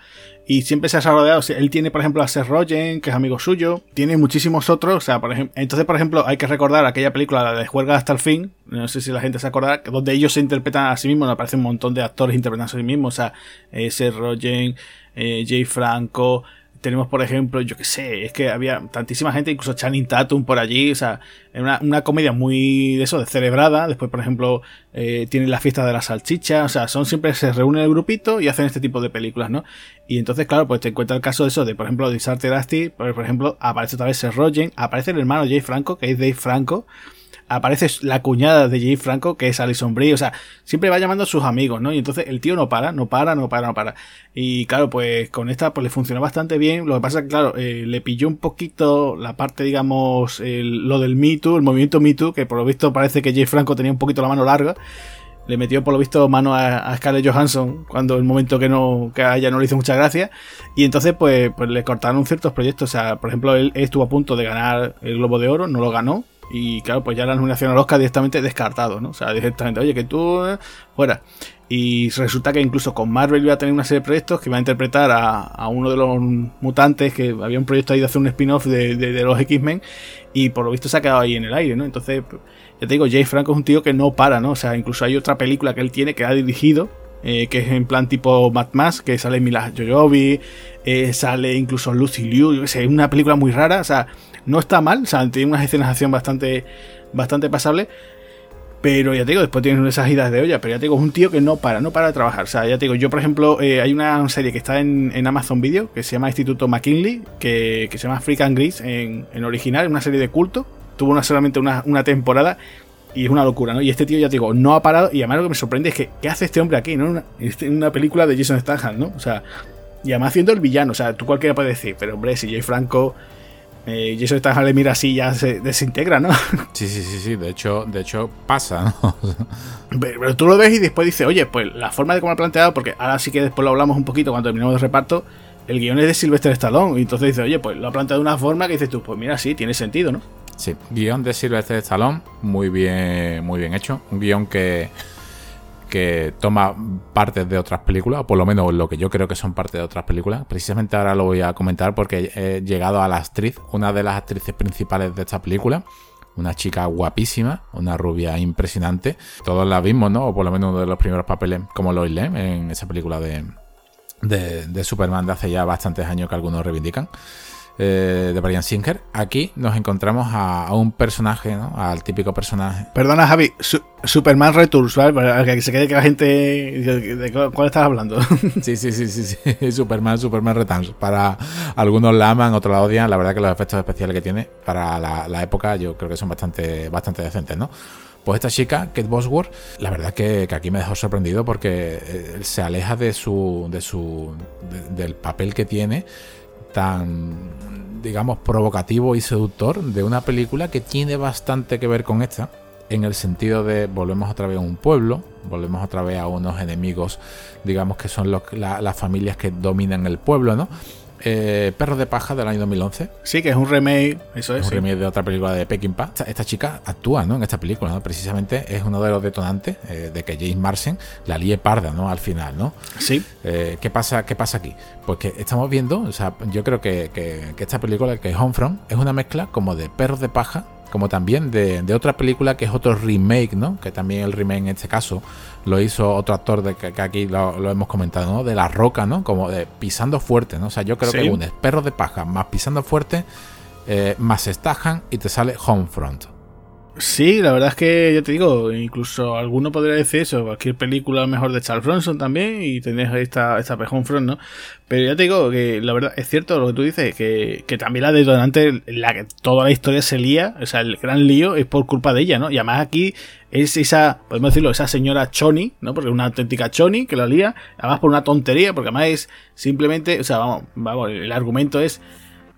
y siempre se ha rodeado. él tiene, por ejemplo, a Seth Rogen, que es amigo suyo, tiene muchísimos otros, o sea, por ejemplo, entonces, por ejemplo, hay que recordar aquella película la de Juega hasta el fin, no sé si la gente se acordará, donde ellos se interpretan a sí mismos, aparece un montón de actores interpretando a sí mismos, o sea, eh, Seth Rogen, eh, Jay Franco, tenemos, por ejemplo, yo qué sé, es que había tantísima gente, incluso Channing Tatum por allí, o sea, una, una comedia muy de eso, de celebrada. Después, por ejemplo, eh, tienen la fiesta de la salchicha, o sea, son siempre se reúnen el grupito y hacen este tipo de películas, ¿no? Y entonces, claro, pues te encuentra el caso de eso, de por ejemplo, Disarte Dusty, por, por ejemplo, aparece otra vez Seth Rogen, aparece el hermano Jay Franco, que es Dave Franco, aparece la cuñada de Jay Franco, que es Alison Brie, o sea, siempre va llamando a sus amigos, ¿no? Y entonces el tío no para, no para, no para, no para. Y claro, pues con esta pues le funcionó bastante bien. Lo que pasa es que, claro, eh, le pilló un poquito la parte, digamos, lo del Me Too, el movimiento Me Too, que por lo visto parece que Jay Franco tenía un poquito la mano larga le metió por lo visto mano a, Scarlett Johansson cuando el momento que no que a ella no le hizo mucha gracia y entonces pues, pues le cortaron ciertos proyectos o sea por ejemplo él, estuvo a punto de ganar el Globo de Oro no lo ganó y claro, pues ya la nominación al Oscar directamente descartado, ¿no? O sea, directamente, oye, que tú eh, fuera. Y resulta que incluso con Marvel iba a tener una serie de proyectos que iba a interpretar a, uno de los mutantes, que había un proyecto ahí de hacer un spin-off de, de, los X-Men, y por lo visto se ha quedado ahí en el aire, ¿no? Entonces, ya te digo, Jay Franco es un tío que no para, ¿no? O sea, incluso hay otra película que él tiene que ha dirigido, eh, que es en plan tipo Mad Max, que sale Mila Jojobi, eh, sale incluso Lucy Liu, es una película muy rara, o sea, no está mal, o sea, tiene unas escenas de acción bastante, bastante pasables. Pero ya te digo, después tienes esas idas de olla. Pero ya te digo, es un tío que no para, no para de trabajar. O sea, ya te digo, yo por ejemplo, eh, hay una serie que está en, Amazon Video que se llama Instituto McKinley, que, se llama African Grease en, en original, una serie de culto. Tuvo una, solamente una, temporada y es una locura, ¿no? Y este tío, ya te digo, no ha parado. Y además lo que me sorprende es que, ¿qué hace este hombre aquí, no? En una, película de Jason Statham, ¿no? O sea, y además haciendo el villano. O sea, tú cualquiera puede decir, pero hombre, si Jay Franco eh, y eso está le mira así ya se desintegra, ¿no? Sí, sí, sí, sí. De hecho, de hecho pasa, ¿no? pero, tú lo ves y después dices, oye, pues la forma de cómo ha planteado, porque ahora sí que después lo hablamos un poquito cuando terminamos el reparto, el guion es de Sylvester Stallone. Y entonces dices, oye, pues lo ha planteado de una forma que dices tú, pues mira, sí, tiene sentido, ¿no? Sí, guion de Sylvester Stallone, muy bien, muy bien hecho. Un guion que que toma partes de otras películas, o por lo menos lo que yo creo que son partes de otras películas. Precisamente ahora lo voy a comentar porque he llegado a la actriz, una de las actrices principales de esta película. Una chica guapísima, una rubia impresionante. Todos la vimos, ¿no? O por lo menos uno de los primeros papeles como Lois Lane en esa película de, de, de Superman de hace ya bastantes años que algunos reivindican. Eh, de Brian Singer. Aquí nos encontramos a, un personaje, ¿no? Al típico personaje. Perdona, Javi, Superman Returns, ¿vale? Para que se quede que la gente. ¿De cuál estás hablando? sí, sí, sí, sí, sí. Superman, Superman Returns. Para algunos la aman, otros la odian. La verdad que los efectos especiales que tiene para la, época yo creo que son bastante, bastante decentes, ¿no? Pues esta chica, Kate Bosworth, la verdad que, aquí me dejó sorprendido porque eh, se aleja de su, de su, del papel que tiene tan, digamos, provocativo y seductor de una película que tiene bastante que ver con esta, en el sentido de volvemos otra vez a un pueblo, volvemos otra vez a unos enemigos, digamos que son las familias que dominan el pueblo, ¿no? Eh, Perro de Paja del año 2011. Sí, que es un remake, eso es. Un remake de otra película de Peckinpah. Esta, esta chica actúa ¿no? en esta película, ¿no? precisamente es uno de los detonantes eh, de que James Marsden la líe parda ¿no? al final. ¿no? Sí. Eh, ¿qué, pasa, ¿Qué pasa aquí? Pues que estamos viendo, o sea, yo creo que, que, que esta película, que es Homefront, es una mezcla como de Perros de Paja como también de, otra película que es otro remake, ¿no? Que también el remake en este caso lo hizo otro actor de que, aquí lo, hemos comentado, ¿no? De La Roca, ¿no? Como de pisando fuerte, ¿no? O sea, yo creo que unes perros de paja más pisando fuerte, eh, más estajan y te sale Homefront. Sí, la verdad es que ya te digo, incluso alguno podría decir eso, cualquier película mejor de Charles Bronson también y tenés esta, esta Front, ¿no? Pero ya te digo que la verdad es cierto lo que tú dices, que, que también la detonante, la que toda la historia se lía, o sea, el gran lío es por culpa de ella, ¿no? Y además aquí es esa, podemos decirlo, esa señora Choni, ¿no? Porque es una auténtica Choni que la lía, además por una tontería, porque además es simplemente, o sea, vamos, vamos, el argumento es,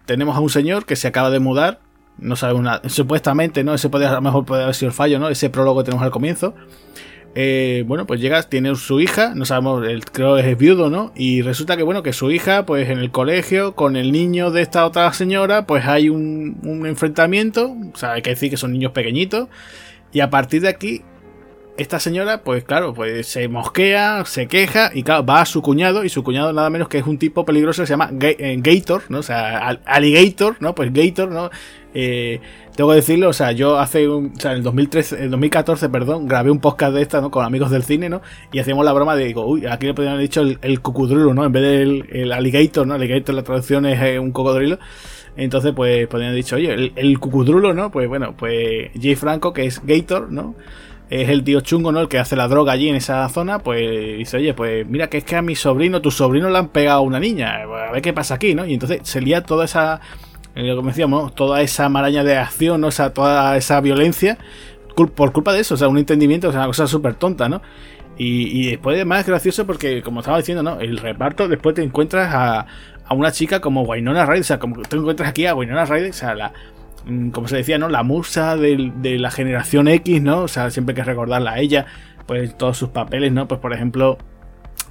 tenemos a un señor que se acaba de mudar, no sabemos nada, supuestamente, ¿no? Ese puede, a lo mejor puede haber sido el fallo, ¿no? Ese prólogo que tenemos al comienzo. Eh, bueno, pues llegas, tiene su hija, no sabemos, el, creo que es viudo, ¿no? Y resulta que, bueno, que su hija, pues en el colegio, con el niño de esta otra señora, pues hay un, un enfrentamiento, o sea, hay que decir que son niños pequeñitos, y a partir de aquí, esta señora, pues claro, pues se mosquea, se queja y claro, va a su cuñado y su cuñado nada menos que es un tipo peligroso se llama eh, Gator, ¿no? O sea, Alligator, ¿no? Pues Gator, ¿no? Eh, tengo que decirlo, o sea, yo hace un, o sea, en el 2013, el 2014, perdón, grabé un podcast de esta, ¿no? Con amigos del cine, ¿no? Y hacíamos la broma de, digo, uy, aquí le podrían haber dicho el, el cucudrulo, ¿no? En vez del el alligator, ¿no? Alligator, la traducción es eh, un cocodrilo. Entonces, pues, podrían haber dicho, oye, el, el cucudrulo, ¿no? Pues bueno, pues Jay Franco, que es Gator, ¿no? es el tío chungo, ¿no? El que hace la droga allí en esa zona, pues dice, oye, pues mira que es que a mi sobrino, tu sobrino le han pegado a una niña, a ver qué pasa aquí, ¿no? Y entonces se lía toda esa, eh, como decíamos, toda esa maraña de acción. O sea, toda esa violencia por culpa de eso, o sea, un entendimiento, o sea, una cosa súper tonta, ¿no? Y, después además es gracioso porque, como estaba diciendo, ¿no? El reparto, después te encuentras a, a una chica como Wynonna Ryder, o sea, como te encuentras aquí a Wynonna Ryder, o sea, la Mm, como se decía, ¿no? La musa de, la generación X, ¿no? O sea, siempre hay que recordarla a ella, pues todos sus papeles, ¿no? Pues por ejemplo,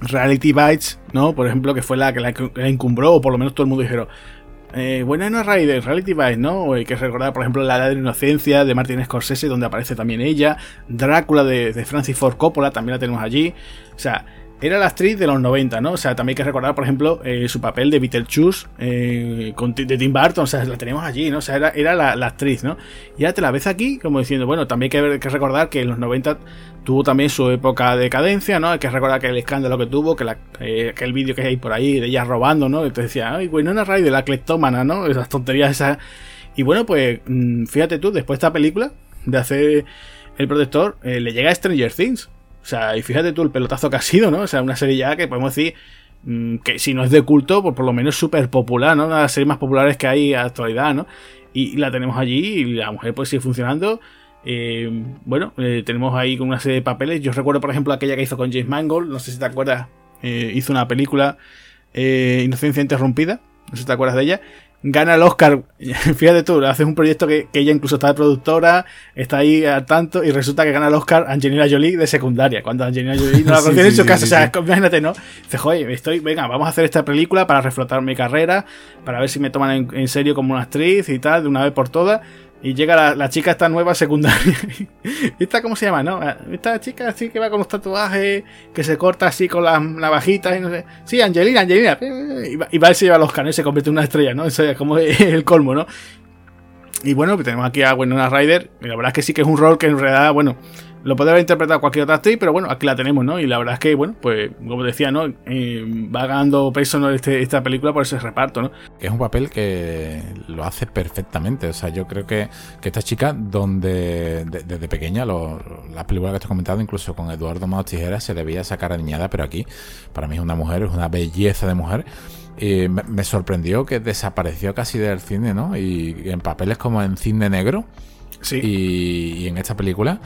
Reality Bites, ¿no? Por ejemplo, que fue la que la, encumbró, o por lo menos todo el mundo dijeron, eh, buena no Rider, Reality Bites, ¿no? Hay que recordar, por ejemplo, La Edad de Inocencia de Martin Scorsese, donde aparece también ella, Drácula de, de Francis Ford Coppola, también la tenemos allí, o sea, era la actriz de los 90, ¿no? O sea, también hay que recordar, por ejemplo, eh, su papel de Beetlejuice eh, de Tim Burton, o sea, la tenemos allí, ¿no? O sea, era, la, actriz, ¿no? Y ahora te la ves aquí como diciendo, bueno, también hay que, recordar que en los 90 tuvo también su época de decadencia, ¿no? Hay que recordar que el escándalo que tuvo, que, la, eh, el vídeo que hay por ahí de ella robando, ¿no? Y te decía, ay, bueno, una raíz de la cleptómana, ¿no? Esas tonterías esas. Y bueno, pues mm, fíjate tú, después de esta película, de hacer El Protector, le llega a Stranger Things. O sea, y fíjate tú el pelotazo que ha sido, ¿no? O sea, una serie ya que podemos decir mm, que si no es de culto, pues por lo menos súper popular, ¿no? Una de las series más populares que hay en la actualidad, ¿no? Y, la tenemos allí y la mujer pues sigue funcionando. Eh, bueno, eh, tenemos ahí con una serie de papeles. Yo recuerdo, por ejemplo, aquella que hizo con James Mangold, no sé si te acuerdas, eh, hizo una película Inocencia Interrumpida, no sé si te acuerdas de ella gana el Oscar. Fíjate tú, haces un proyecto que, ella incluso está de productora, está ahí al tanto y resulta que gana el Oscar Angelina Jolie de secundaria, cuando Angelina Jolie no la conoce en su casa. o sea, imagínate, ¿no? Dice, joder, estoy, venga, vamos a hacer esta película para reflotar mi carrera, para ver si me toman en serio como una actriz y tal, de una vez por todas. Y llega la, chica esta nueva secundaria. ¿Esta cómo se llama, no? Esta chica así que va con los tatuajes, que se corta así con las navajitas y no sé. Sí, Angelina, Angelina. Y va, y a lleva los canes y se convierte en una estrella, ¿no? Eso es como el colmo, ¿no? Y bueno, tenemos aquí a Winona Ryder. Y la verdad es que sí que es un rol que en realidad, bueno, lo puede haber interpretado cualquier otra actriz, pero bueno, aquí la tenemos, ¿no? Y la verdad es que, bueno, pues como decía, ¿no? Eh, va ganando peso ¿no? Este, esta película por ese reparto, ¿no? Que es un papel que lo hace perfectamente. O sea, yo creo que, esta chica, donde desde pequeña, las películas que estoy comentando, incluso con Eduardo Manos Tijeras, se le veía sacar niñada, pero aquí, para mí es una mujer, es una belleza de mujer. Y me, sorprendió que desapareció casi del cine, ¿no? Y en papeles como en cine negro. Sí. y en esta película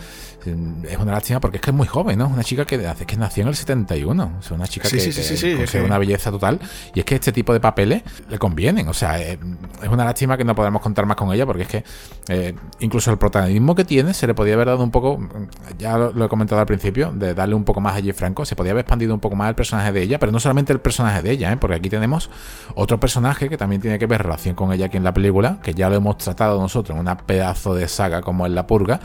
es una lástima porque es que es muy joven, ¿no? Una chica que hace que nació en el 71. Es una chica que, es una belleza total. Y es que este tipo de papeles le convienen. O sea, eh, es, una lástima que no podamos contar más con ella porque es que eh, incluso el protagonismo que tiene se le podía haber dado un poco, ya lo, he comentado al principio, de darle un poco más a Jay Franco. Se podía haber expandido un poco más el personaje de ella, pero no solamente el personaje de ella, ¿eh? porque aquí tenemos otro personaje que también tiene que ver relación con ella aquí en la película, que ya lo hemos tratado nosotros en una pedazo de saga como es La Purga,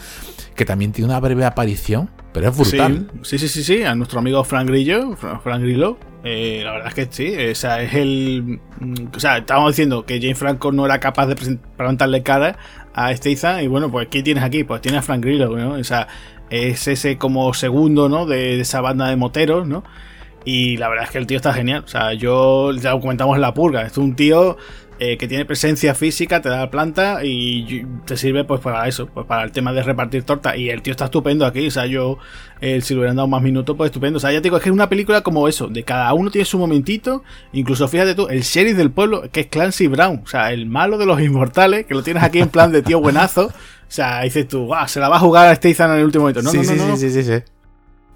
que también tiene una breve aparición, pero es brutal. Sí, sí, sí, sí, a nuestro amigo Frank Grillo, Frank Grillo. Eh, la verdad es que sí, o sea, es el. Mm, o sea, estábamos diciendo que James Franco no era capaz de presentarle cara a Statham, y bueno, pues ¿qué tienes aquí? Pues tienes a Frank Grillo, ¿no? O sea, es ese como segundo, ¿no? De, esa banda de moteros, ¿no? Y la verdad es que el tío está genial. O sea, yo ya comentamos en la purga. Es un tío eh, que tiene presencia física, te da la planta y te sirve pues para eso, pues para el tema de repartir torta. Y el tío está estupendo aquí. O sea, yo, eh, si le hubieran dado más minutos, pues estupendo. O sea, ya te digo, es que es una película como eso, de cada uno tiene su momentito. Incluso fíjate tú, el sheriff del pueblo, que es Clancy Brown. O sea, el malo de los inmortales, que lo tienes aquí en plan de tío buenazo. O sea, dices tú, se la va a jugar a Statham en el último momento. No, no. sí, sí, sí. sí.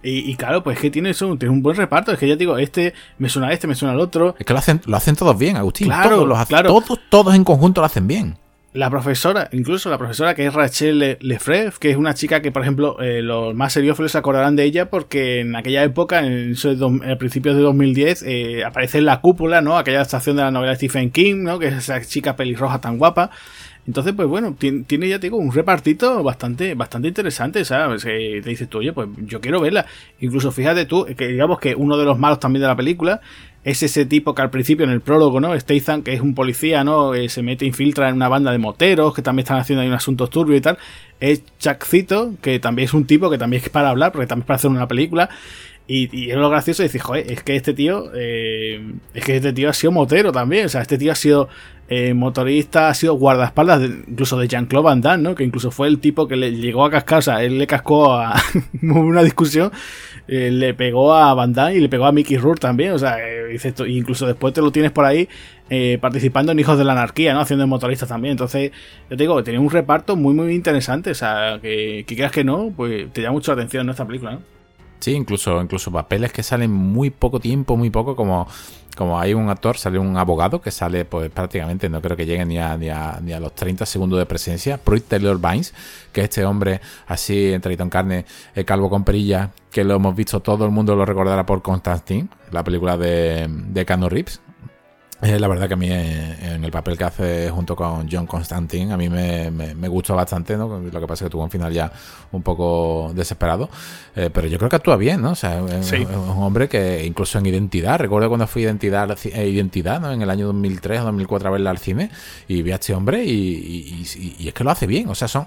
Y, claro, pues es que tiene, eso, tiene un buen reparto. Es que ya digo, este me suena a este, me suena al otro. Es que lo hacen, lo hacen todos bien, Agustín. Claro, todos, los claro. todos, todos en conjunto lo hacen bien. La profesora, incluso la profesora que es Rachel Lefreve, que es una chica que, por ejemplo, eh, los más seriófilos se acordarán de ella porque en aquella época, en a principios de 2010, eh, aparece en la cúpula, ¿no? Aquella estación de la novela de Stephen King, ¿no? Que es esa chica pelirroja tan guapa. Entonces, pues bueno, tiene, ya te digo, un repartito bastante, bastante interesante, ¿sabes? te dices tú, oye, pues yo quiero verla. Incluso fíjate tú, que digamos que uno de los malos también de la película es ese tipo que al principio en el prólogo, ¿no? Statham, que es un policía, ¿no? Eh, se mete, infiltra en una banda de moteros que también están haciendo ahí un asunto turbio y tal. Es Chuckcito, que también es un tipo que también es para hablar, porque también es para hacer una película. Y, es lo gracioso decir, joder, es que este tío, eh, es que este tío ha sido motero también, o sea, este tío ha sido eh, motorista, ha sido guardaespaldas incluso de Jean-Claude Van Damme, ¿no? Que incluso fue el tipo que le llegó a cascar, o sea, él le cascó a una discusión, eh, le pegó a Van Damme y le pegó a Mickey Rourke también, o sea, dice esto, incluso después te lo tienes por ahí participando en Hijos de la Anarquía, ¿no? Haciendo de motorista también, entonces, yo te digo, tenía un reparto muy, muy interesante, o sea, que, que creas que no, pues te llama mucho la atención en esta película, ¿no? Sí, incluso, incluso papeles que salen muy poco tiempo, muy poco, como, como hay un actor, sale un abogado que sale pues prácticamente, no creo que llegue ni a, ni a, ni a los 30 segundos de presencia, Pruitt Taylor Vines, que es este hombre así, entre en carne, el calvo con perilla, que lo hemos visto, todo el mundo lo recordará por Constantine, la película de, de Cano Reeves, eh, la verdad que a mí eh, en el papel que hace junto con John Constantine a mí me, me, gustó bastante, ¿no? Lo que pasa es que tuvo un final ya un poco desesperado, eh, pero yo creo que actúa bien, ¿no? O sea, es, un hombre que incluso en Identidad, recuerdo cuando fui Identidad, Identidad ¿no? En el año 2003 o 2004 a verla al cine y vi a este hombre y, y, es que lo hace bien, o sea, son,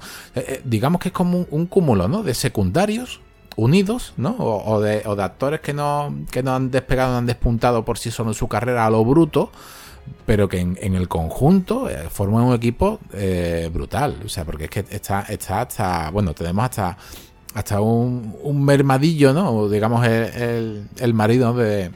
digamos que es como un, un cúmulo, ¿no? De secundarios unidos, ¿no? O, de, o, de, actores que no, que no han despegado, no han despuntado por sí solo en su carrera a lo bruto, pero que en, el conjunto eh, forman un equipo eh, brutal. O sea, porque es que está, está hasta, bueno, tenemos hasta, hasta un, un mermadillo, ¿no? O digamos el, el marido de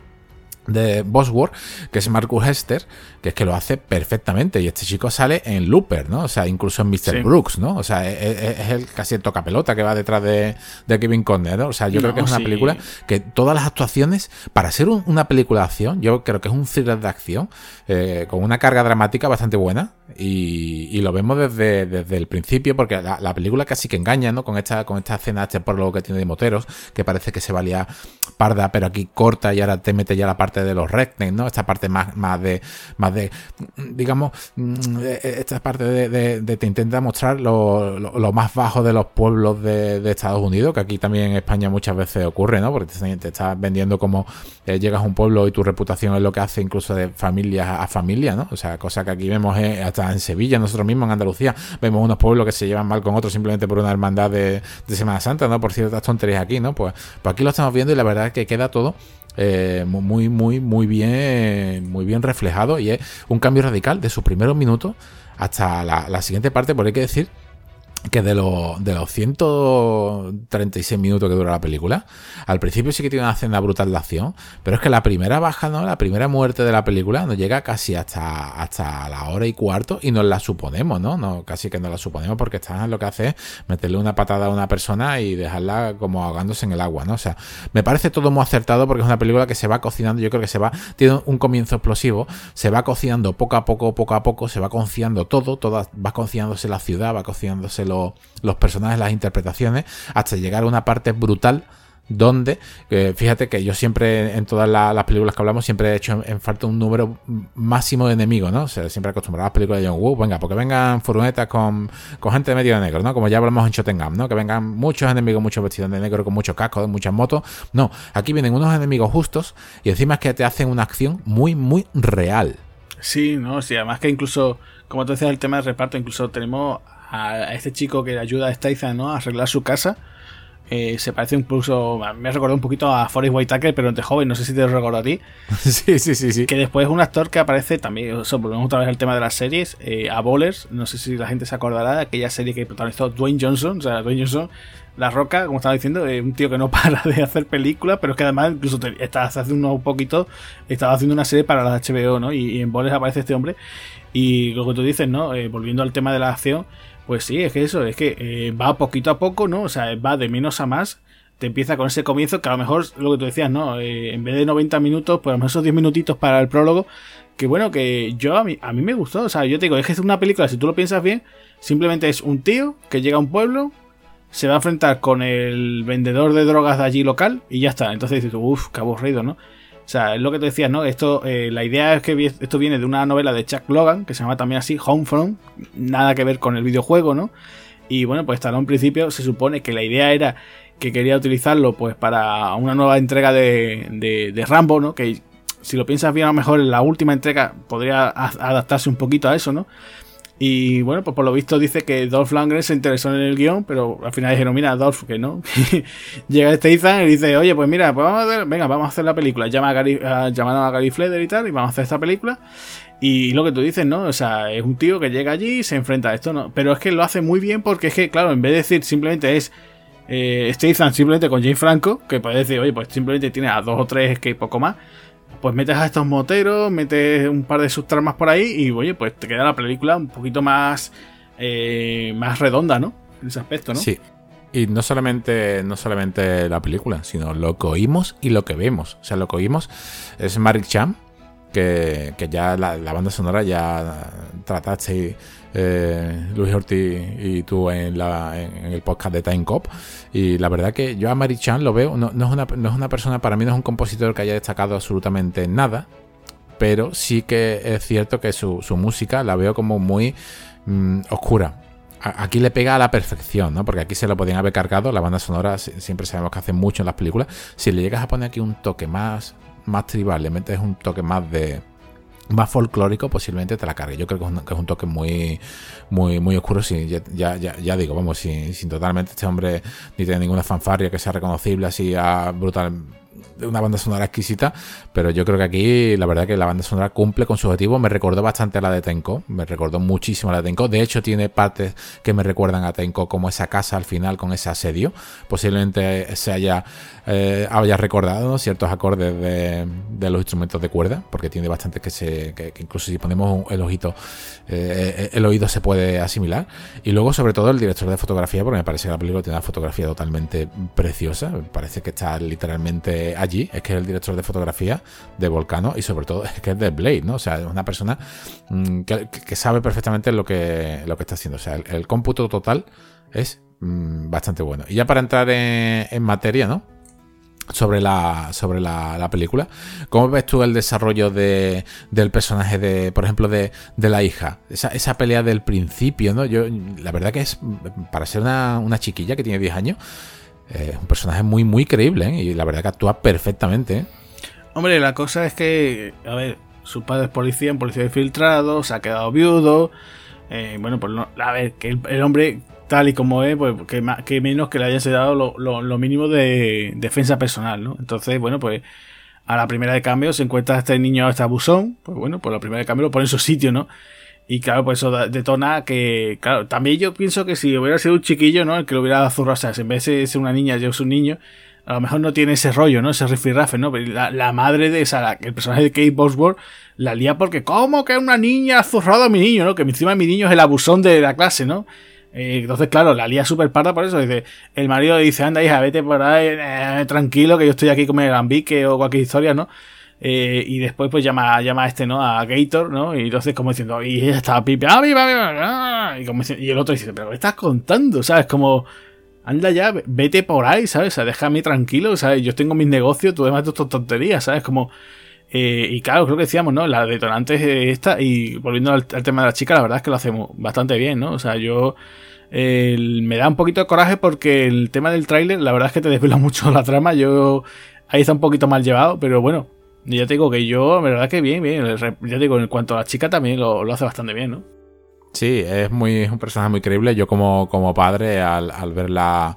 de Bosworth, que es Marcus Hester, que es que lo hace perfectamente. Y este chico sale en Looper, ¿no? O sea, incluso en Mr. Brooks, ¿no? O sea, es, el casi el tocapelota que va detrás de, Kevin Conner, ¿no? O sea, yo creo que es una película que todas las actuaciones, para ser una película de acción, yo creo que es un thriller de acción, eh, con una carga dramática bastante buena. Y, lo vemos desde, desde, el principio, porque la, película casi que engaña, ¿no? Con esta, con esta escena, este lo que tiene de moteros, que parece que se valía parda, pero aquí corta y ahora te mete ya la parte de los rednecks, ¿no? Esta parte más, más de, más de, digamos, mm, esta parte de, te intenta mostrar lo, más bajo de los pueblos de, Estados Unidos, que aquí también en España muchas veces ocurre, ¿no? Porque te, estás vendiendo como eh, llegas a un pueblo y tu reputación es lo que hace incluso de familia a familia, ¿no? O sea, cosa que aquí vemos eh, hasta en Sevilla, nosotros mismos en Andalucía, vemos unos pueblos que se llevan mal con otros simplemente por una hermandad de, Semana Santa, ¿no? Por ciertas tonterías aquí, ¿no? Pues, pues aquí lo estamos viendo y la verdad es que queda todo eh, muy, muy, muy bien, muy bien reflejado y es un cambio radical de sus primeros minutos hasta la, siguiente parte, porque hay que decir que de, de los 136 minutos que dura la película, al principio sí que tiene una escena brutal de acción, pero es que la primera baja, ¿no? La primera muerte de la película nos llega casi hasta, hasta la hora y cuarto y nos la suponemos, ¿no? no casi que nos la suponemos porque están lo que hace es meterle una patada a una persona y dejarla como ahogándose en el agua, ¿no? O sea, me parece todo muy acertado porque es una película que se va cocinando, yo creo que se va, tiene un comienzo explosivo, se va cocinando poco a poco, poco a poco, se va cocinando todo, todo va cocinándose la ciudad, va cocinándose los personajes, las interpretaciones, hasta llegar a una parte brutal donde, fíjate que yo siempre, en todas las películas que hablamos, siempre he hecho en, falta un número máximo de enemigos, ¿no? O sea, siempre acostumbrado a las películas de John Woo, venga, porque vengan furgonetas con, gente de medio de negro, ¿no? Como ya hablamos en Chotengam, ¿no? Que vengan muchos enemigos, muchos vestidos de negro, con muchos cascos, muchas motos. No, aquí vienen unos enemigos justos y encima es que te hacen una acción muy, muy real. Sí, no, sí, además que incluso, como tú decías, el tema del reparto, incluso tenemos a este chico que ayuda a Statham ¿no? a arreglar su casa. Eh, se parece incluso, me ha recordado un poquito a Forrest Whitaker, pero entre joven, no sé si te lo recuerdo a ti. sí, sí, sí, sí. Que después es un actor que aparece también, eso, volvemos otra vez al tema de las series, eh, a Bowlers, no sé si la gente se acordará de aquella serie que protagonizó Dwayne Johnson, o sea, Dwayne Johnson, La Roca, como estaba diciendo, es un tío que no para de hacer películas, pero es que además incluso está, hace unos poquitos estaba haciendo una serie para las HBO, ¿no? Y, en Bowlers aparece este hombre. Y lo que tú dices, ¿no? Eh, volviendo al tema de la acción, pues sí, es que eso, es que eh, va poquito a poco, ¿no? O sea, va de menos a más. Te empieza con ese comienzo que a lo mejor, lo que tú decías, ¿no? Eh, en vez de 90 minutos, pues a lo mejor esos 10 minutitos para el prólogo. Que bueno, que yo a mí, a mí me gustó. O sea, yo te digo, es que es una película, si tú lo piensas bien, simplemente es un tío que llega a un pueblo, se va a enfrentar con el vendedor de drogas de allí local y ya está. Entonces dices, uff, qué aburrido, ¿no? O sea, es lo que te decías, ¿no? Esto, eh, la idea es que esto viene de una novela de Chuck Logan, que se llama también así, Homefront, nada que ver con el videojuego, ¿no? Y bueno, pues en principio se supone que la idea era que quería utilizarlo pues para una nueva entrega de, de, Rambo, ¿no? Que si lo piensas bien, a lo mejor la última entrega podría adaptarse un poquito a eso, ¿no? Y bueno, pues por lo visto dice que Dolph Lundgren se interesó en el guion, pero al final dijeron, mira, Dolph, que no. Llega este Ethan y dice, oye, pues mira, pues vamos a hacer, venga, vamos a hacer la película. Llama a Gary, a Gary Fleder y tal, y vamos a hacer esta película. Y lo que tú dices, ¿no? O sea, es un tío que llega allí y se enfrenta a esto, ¿no? Pero es que lo hace muy bien porque es que, claro, en vez de decir simplemente es eh, Ethan simplemente con James Franco, que puede decir, oye, pues simplemente tiene a dos o tres que poco más pues metes a estos moteros, metes un par de subtramas por ahí y oye, pues te queda la película un poquito más, eh, más redonda, ¿no? En ese aspecto, ¿no? Sí. Y no solamente, no solamente la película, sino lo que oímos y lo que vemos. O sea, lo que oímos es Marik Cham, que, ya la, la, banda sonora ya trataste eh, Luis Ortiz y tú en, el podcast de Time Cop. Y la verdad que yo a Mari Chan lo veo, no, es una, no es una persona, para mí no es un compositor que haya destacado absolutamente nada, pero sí que es cierto que su, música la veo como muy mm, oscura. aquí le pega a la perfección, ¿no? Porque aquí se lo podían haber cargado, la banda sonora siempre sabemos que hace mucho en las películas. Si le llegas a poner aquí un toque más, más tribal, le metes un toque más de más folclórico posiblemente te la cargue. Yo creo que es un, toque muy, muy, muy oscuro. ya, ya, ya, digo, vamos, sin, sin, totalmente este hombre ni tiene ninguna fanfarria que sea reconocible así a brutal una banda sonora exquisita, pero yo creo que aquí la verdad que la banda sonora cumple con su objetivo. Me recordó bastante a la de Tenko, me recordó muchísimo a la de Tenko. De hecho, tiene partes que me recuerdan a Tenko, como esa casa al final con ese asedio. Posiblemente se haya, eh, haya recordado ciertos acordes de, los instrumentos de cuerda, porque tiene bastantes que se, que, incluso si ponemos el ojito, eh, el oído se puede asimilar. Y luego, sobre todo, el director de fotografía, porque me parece que la película tiene una fotografía totalmente preciosa. Me parece que está literalmente allí, es que es el director de fotografía de Volcano y sobre todo es que es de Blade, ¿no? O sea, es una persona mm, que, sabe perfectamente lo que, lo que está haciendo. O sea, el, cómputo total es mm, bastante bueno. Y ya para entrar en, materia, ¿no? sobre la sobre la, película. ¿Cómo ves tú el desarrollo de, del personaje de, por ejemplo, de, de la hija? Esa, esa, pelea del principio, ¿no? Yo, la verdad que es, para ser una, una chiquilla que tiene 10 años, es un personaje muy, muy creíble ¿eh? y la verdad que actúa perfectamente. ¿eh? Hombre, la cosa es que, a ver, su padre es policía, un policía infiltrado, se ha quedado viudo. Eh, bueno, pues a ver, que el, hombre, tal y como es, pues que, menos que le haya dado lo, mínimo de defensa personal, ¿no? Entonces, bueno, pues a la primera de cambio se encuentra este niño, este abusón, pues bueno, pues la primera de cambio lo pone en su sitio, ¿no? Y claro, pues eso detona que, claro, también yo pienso que si hubiera sido un chiquillo, ¿no? El que lo hubiera zurrado, o sea, en vez de ser una niña, yo soy un niño, a lo mejor no tiene ese rollo, ¿no? Ese rifirrafe, ¿no? La, la madre de esa, el personaje de Kate Bosworth, la lía porque, ¿cómo que una niña ha zurrado a mi niño, ¿no? Que encima mi niño es el abusón de la clase, ¿no? Eh, entonces, claro, la lía súper parda por eso. Dice, el marido dice, anda, hija, vete por ahí, eh, tranquilo, que yo estoy aquí con el ambique o cualquier historia, ¿no? Eh, y después pues llama, llama a este, ¿no? A Gator, ¿no? Y entonces como diciendo, y ella estaba pipi, ¡ah, viva, viva! Y, como, y el otro dice, pero ¿qué estás contando? ¿Sabes? Como, anda ya, vete por ahí, ¿sabes? O sea, déjame tranquilo, ¿sabes? Yo tengo mis negocios, tú demás de tus tonterías, ¿sabes? Como... Eh, y claro, creo que decíamos, ¿no? La detonante es esta. Y volviendo al, tema de la chica, la verdad es que lo hacemos bastante bien, ¿no? O sea, yo. me da un poquito de coraje porque el tema del tráiler, la verdad es que te desvela mucho la trama. Yo. Ahí está un poquito mal llevado, pero bueno, ya te digo que yo, la verdad que bien, bien. Ya te digo, en cuanto a la chica también lo, hace bastante bien, ¿no? Sí, es muy un personaje muy creíble. Yo como, como padre, al, al verla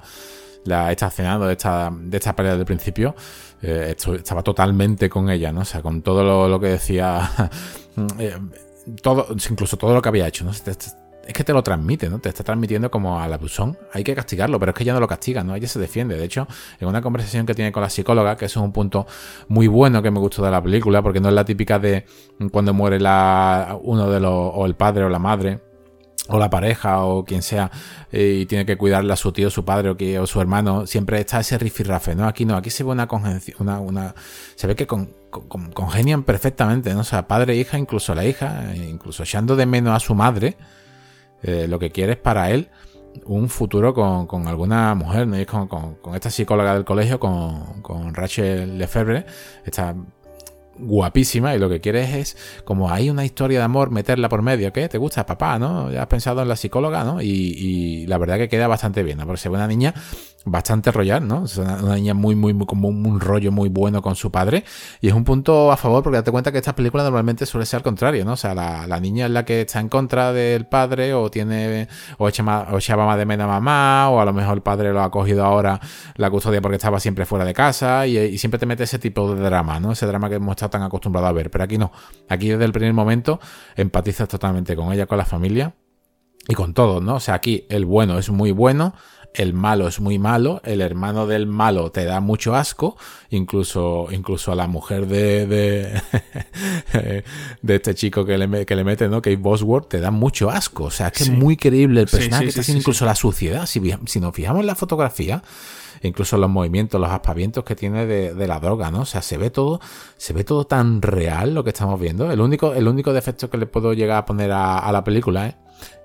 la, esta escena de esta, de esta pelea del principio, eh, estaba totalmente con ella, ¿no? O sea, con todo lo, que decía, eh, todo, incluso todo lo que había hecho, ¿no? Es que te lo transmite, ¿no? Te está transmitiendo como al abusón. Hay que castigarlo, pero es que ya no lo castiga, ¿no? Ella se defiende. De hecho, en una conversación que tiene con la psicóloga, que eso es un punto muy bueno que me gustó de la película, porque no es la típica de cuando muere uno de los, o el padre o la madre o la pareja o quien sea eh, y tiene que cuidarle a su tío, su padre o, su hermano, siempre está ese rifirrafe, ¿no? Aquí no, aquí se ve una una, se ve que con, congenian perfectamente, ¿no? O sea, padre e hija, incluso la hija, incluso echando de menos a su madre, eh, lo que quiere es para él un futuro con, alguna mujer, ¿no? Y con, con, esta psicóloga del colegio, con, con Rachel Lefebvre, esta guapísima y lo que quieres es, como hay una historia de amor, meterla por medio. ¿Qué? ¿Te gusta papá, no? Ya has pensado en la psicóloga, ¿no? Y, la verdad que queda bastante bien, ¿no? Porque se ve una niña bastante royal, ¿no? Es una, niña muy, muy, muy, como un, rollo muy bueno con su padre. Y es un punto a favor porque date cuenta que estas películas normalmente suele ser al contrario, ¿no? O sea, la, niña es la que está en contra del padre o tiene, o echa, más, o echaba más de menos a mamá, o a lo mejor el padre lo ha cogido ahora la custodia porque estaba siempre fuera de casa y, siempre te mete ese tipo de drama, ¿no? Ese drama que hemos estado tan acostumbrados a ver. Pero aquí no. Aquí desde el primer momento empatizas totalmente con ella, con la familia y con todos, ¿no? O sea, aquí el bueno es muy bueno, el malo es muy malo, el hermano del malo te da mucho asco, incluso, incluso a la mujer de, de, de este chico que le, que le mete, ¿no? Kate Bosworth, te da mucho asco. O sea, es que es muy creíble el personaje, que está incluso la suciedad. Si, si nos fijamos en la fotografía, incluso los movimientos, los aspavientos que tiene de, la droga, ¿no? O sea, se ve todo, se ve todo tan real lo que estamos viendo. El único, el único defecto que le puedo llegar a poner a, a la película es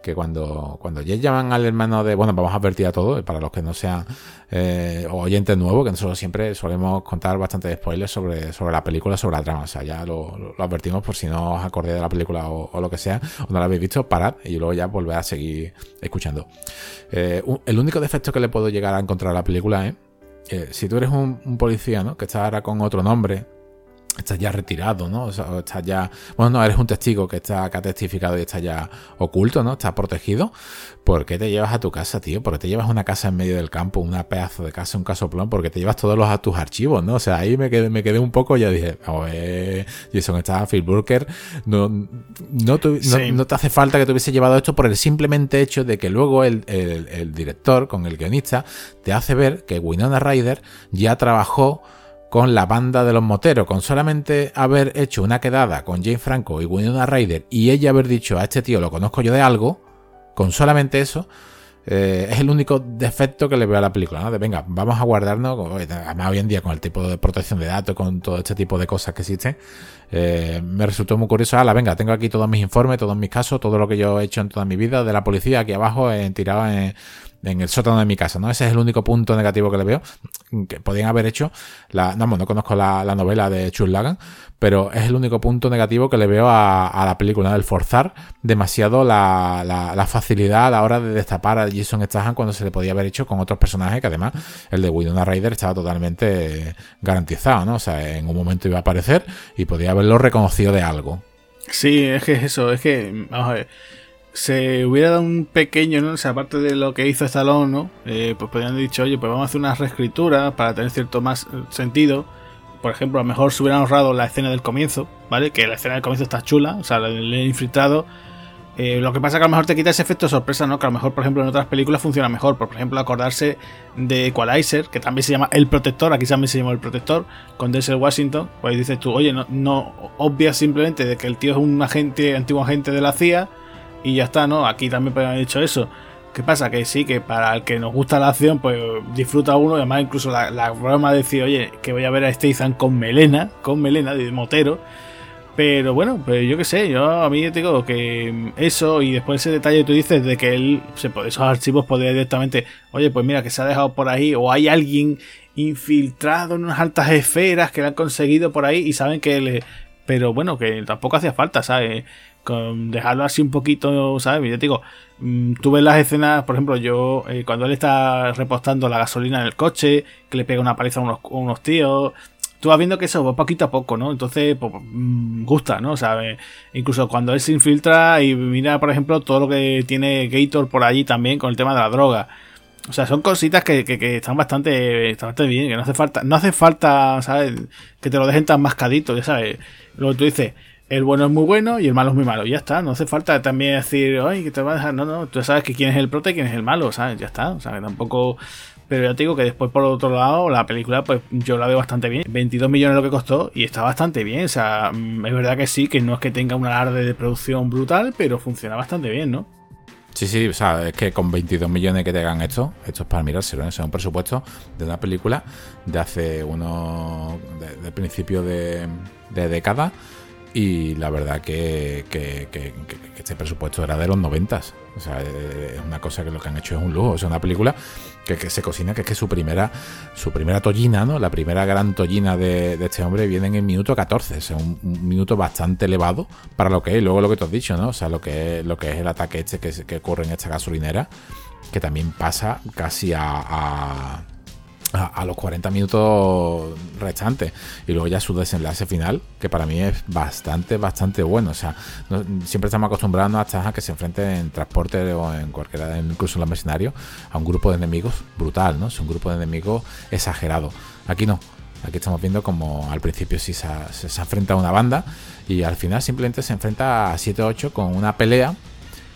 que cuando, cuando ya llaman al hermano de, bueno, vamos a advertir a todos, para los que no sean eh, oyentes nuevos, que nosotros siempre solemos contar bastante spoilers sobre, sobre la película, sobre la trama, o sea, ya lo, advertimos por si no os acordéis de la película o, lo que sea, o no la habéis visto, parad y luego ya volver a seguir escuchando. Eh, el único defecto que le puedo llegar a encontrar a la película es, eh, si tú eres un policía, ¿no? Que está ahora con otro nombre, estás ya retirado, ¿no? O sea, estás ya. Bueno, no, eres un testigo que está ha testificado y está ya oculto, ¿no? Está protegido. ¿Por qué te llevas a tu casa, tío? ¿Por qué te llevas una casa en medio del campo, una pedazo de casa, un casoplón? Porque te llevas todos los a tus archivos, ¿no? O sea, ahí me quedé, me quedé un poco, ya dije, a ver, Jason, está Phil Burker, no, no, te hace falta que te hubiese llevado esto por el simplemente hecho de que luego el, el director, con el guionista, te hace ver que Winona Ryder ya trabajó con la banda de los moteros, con solamente haber hecho una quedada con Jane Franco y Winona Ryder y ella haber dicho a este tío lo conozco yo de algo, con solamente eso, eh, es el único defecto que le veo a la película, ¿no? De venga, vamos a guardarnos, además hoy en día con el tipo de protección de datos, con todo este tipo de cosas que existen, eh, me resultó muy curioso, la venga, tengo aquí todos mis informes, todos mis casos, todo lo que yo he hecho en toda mi vida de la policía aquí abajo, en, tirado en en el sótano de mi casa, ¿no? Ese es el único punto negativo que le veo. Que podían haber hecho. La, no, no conozco la, novela de Chul Lagan, pero es el único punto negativo que le veo a, la película, el forzar demasiado la, la, facilidad a la hora de destapar a Jason Statham cuando se le podía haber hecho con otros personajes que además el de Winona Ryder estaba totalmente garantizado, ¿no? O sea, en un momento iba a aparecer y podía haberlo reconocido de algo. Sí, es que es eso, es que, vamos a ver, se hubiera dado un pequeño, ¿no? O sea, aparte de lo que hizo Stallone, ¿no? Eh, pues podrían haber dicho, oye, pues vamos a hacer una reescritura para tener cierto más eh, sentido. Por ejemplo, a lo mejor se hubieran ahorrado la escena del comienzo, ¿vale? Que la escena del comienzo está chula, o sea, el infiltrado. Eh, lo que pasa que a lo mejor te quita ese efecto sorpresa, ¿no? Que a lo mejor, por ejemplo, en otras películas funciona mejor. Por ejemplo, acordarse de Equalizer, que también se llama El Protector, aquí también se llama El Protector, con Denzel Washington. Pues dices tú, oye, no, no obvias simplemente de que el tío es un agente, antiguo agente de la CIA y ya está, ¿no? Aquí también podrían haber dicho eso. ¿Qué pasa? Que sí, que para el que nos gusta la acción, pues disfruta uno. Y además, incluso la, broma de decir, oye, que voy a ver a Statham con melena, con melena de motero. Pero bueno, pues yo qué sé, yo a mí te digo que eso y después ese detalle tú dices de que él, esos archivos podría directamente, oye, pues mira, que se ha dejado por ahí o hay alguien infiltrado en unas altas esferas que lo han conseguido por ahí y saben que él... Pero bueno, que tampoco hacía falta, ¿sabes? Con dejarlo así un poquito, ¿sabes? Yo te digo, mm, tú ves las escenas, por ejemplo, yo, eh, cuando él está repostando la gasolina en el coche, que le pega una paliza a unos, tíos, tú vas viendo que eso va poquito a poco, ¿no? Entonces, pues, mm, gusta, ¿no? ¿Sabes? Incluso cuando él se infiltra y mira, por ejemplo, todo lo que tiene Gator por allí también con el tema de la droga. O sea, son cositas que, están bastante, bastante bien, que no hace falta, no hace falta, ¿sabes? Que te lo dejen tan mascadito, ya sabes. Luego tú dices, el bueno es muy bueno y el malo es muy malo. Ya está, no hace falta también decir, ay, que te va a dejar. No, no, tú sabes que quién es el prota y quién es el malo, ¿sabes? Ya está, o sea, que tampoco. Pero ya te digo que después, por otro lado, la película, pues yo la veo bastante bien. 22 millones lo que costó y está bastante bien. O sea, mm, es verdad que sí, que no es que tenga un alarde de producción brutal, pero funciona bastante bien, ¿no? Sí, sí, o sea, es que con 22 millones que te hagan esto, esto es para mirárselo, ¿eh? es un presupuesto de una película de hace unos. de, principio de década y la verdad que, este presupuesto era de los noventas. O sea, es una cosa que lo que han hecho es un lujo. Es una película que, se cocina, que es que su primera, su primera tollina, ¿no? La primera gran tollina de, este hombre viene en el minuto 14. Es un, minuto bastante elevado para lo que es. Luego lo que tú has dicho, ¿no? O sea, lo que es, lo que es el ataque este que, ocurre en esta gasolinera, que también pasa casi a, los 40 minutos restantes. Y luego ya su desenlace final que para mí es bastante bastante bueno. O sea siempre estamos acostumbrados a que se enfrenten en transporte o en cualquiera incluso en los mercenarios a un grupo de enemigos brutal no es un grupo de enemigos exagerado. Aquí no. Aquí estamos viendo como al principio sí se, se, enfrenta a una banda y al final simplemente se enfrenta a 7-8 con una pelea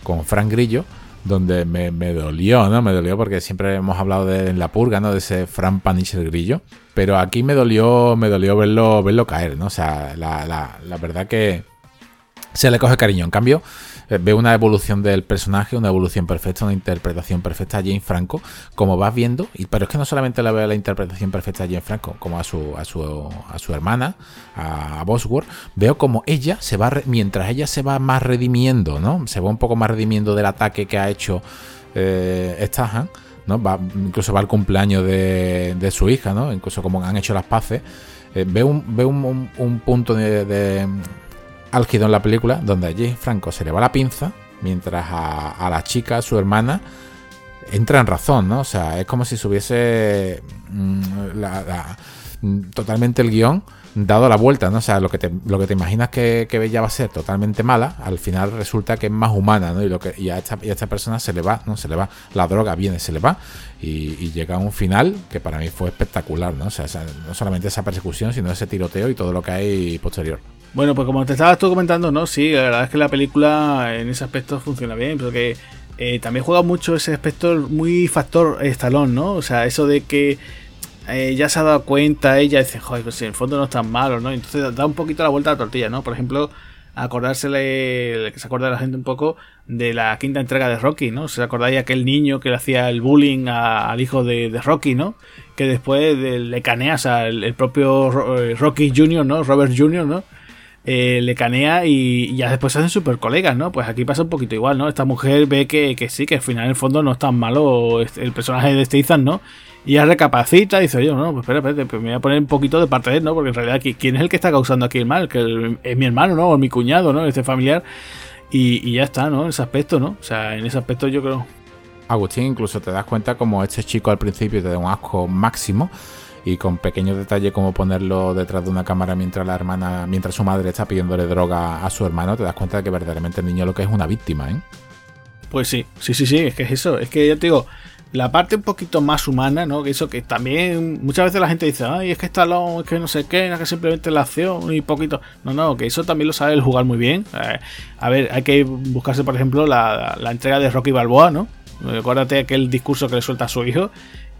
con Frank Grillo donde me, dolió, ¿no? Me dolió porque siempre hemos hablado de La Purga, ¿no? De ese Fran Paniche grillo. Pero aquí me dolió, me dolió verlo, verlo caer, ¿no? O sea, la, la, la verdad que se le coge cariño. En cambio, veo una evolución del personaje, una evolución perfecta, una interpretación perfecta a Jane Franco, como vas viendo, y, pero es que no solamente la veo la interpretación perfecta a Jane Franco, como a su, a su, a su hermana, a, Bosworth, veo como ella se va, mientras ella se va más redimiendo, ¿no? Se va un poco más redimiendo del ataque que ha hecho eh, Stahan, ¿no? Incluso va al cumpleaños de, su hija, ¿no? Incluso como han hecho las paces. Eh, un, veo un, punto de, álgido en la película donde a James Franco se le va la pinza mientras a, la chica, su hermana, entra en razón, ¿no? O sea, es como si se hubiese mm, totalmente el guion dado la vuelta, ¿no? O sea, lo que te, lo que te imaginas que, que ella va a ser totalmente mala, al final resulta que es más humana, ¿no? Y, lo que, y, a, esta, y a esta persona se le va, ¿no? Se le va, la droga viene, se le va, y, y llega a un final que para mí fue espectacular, ¿no? O sea, no solamente esa persecución, sino ese tiroteo y todo lo que hay posterior. Bueno, pues como te estabas tú comentando, ¿no? Sí, la verdad es que la película en ese aspecto funciona bien, porque eh, también juega mucho ese aspecto muy factor estalón, ¿no? O sea, eso de que eh, ya se ha dado cuenta ella dice, joder, pues en el fondo no es tan malo, ¿no? Entonces da un poquito la vuelta a la tortilla, ¿no? Por ejemplo, acordársele, que se acuerda la gente un poco de la quinta entrega de Rocky, ¿no? ¿Se acordáis aquel niño que le hacía el bullying al hijo de, Rocky, ¿no? Que después le caneas al propio eh, Rocky Jr., ¿no? Robert Jr., ¿no? Eh, le canea y, ya después se hacen super colegas, ¿no? Pues aquí pasa un poquito igual, ¿no? Esta mujer ve que, sí, que al final en el fondo no es tan malo el personaje de Statham, ¿no? Y ya recapacita y dice, oye, no, pues espera, espera, pues me voy a poner un poquito de parte de él, ¿no? Porque en realidad, ¿quién es el que está causando aquí el mal? Que es mi hermano, ¿no? O mi cuñado, ¿no? Este familiar. Y ya está, ¿no? En ese aspecto, ¿no? O sea, en ese aspecto yo creo. Agustín, incluso te das cuenta como este chico al principio te da un asco máximo y con pequeños detalles como ponerlo detrás de una cámara mientras la hermana, mientras su madre está pidiéndole droga a su hermano, te das cuenta de que verdaderamente el niño lo que es una víctima, ¿eh? Pues sí, sí, sí, sí, es que es eso, es que ya te digo, la parte un poquito más humana, ¿no? Que eso que también muchas veces la gente dice, ay, es que está lo, es que no sé qué, es que simplemente la acción y poquito. No, no, que eso también lo sabe el jugar muy bien. Eh, a ver, hay que buscarse, por ejemplo, la, la entrega de Rocky Balboa, ¿no? Acuérdate aquel discurso que le suelta a su hijo,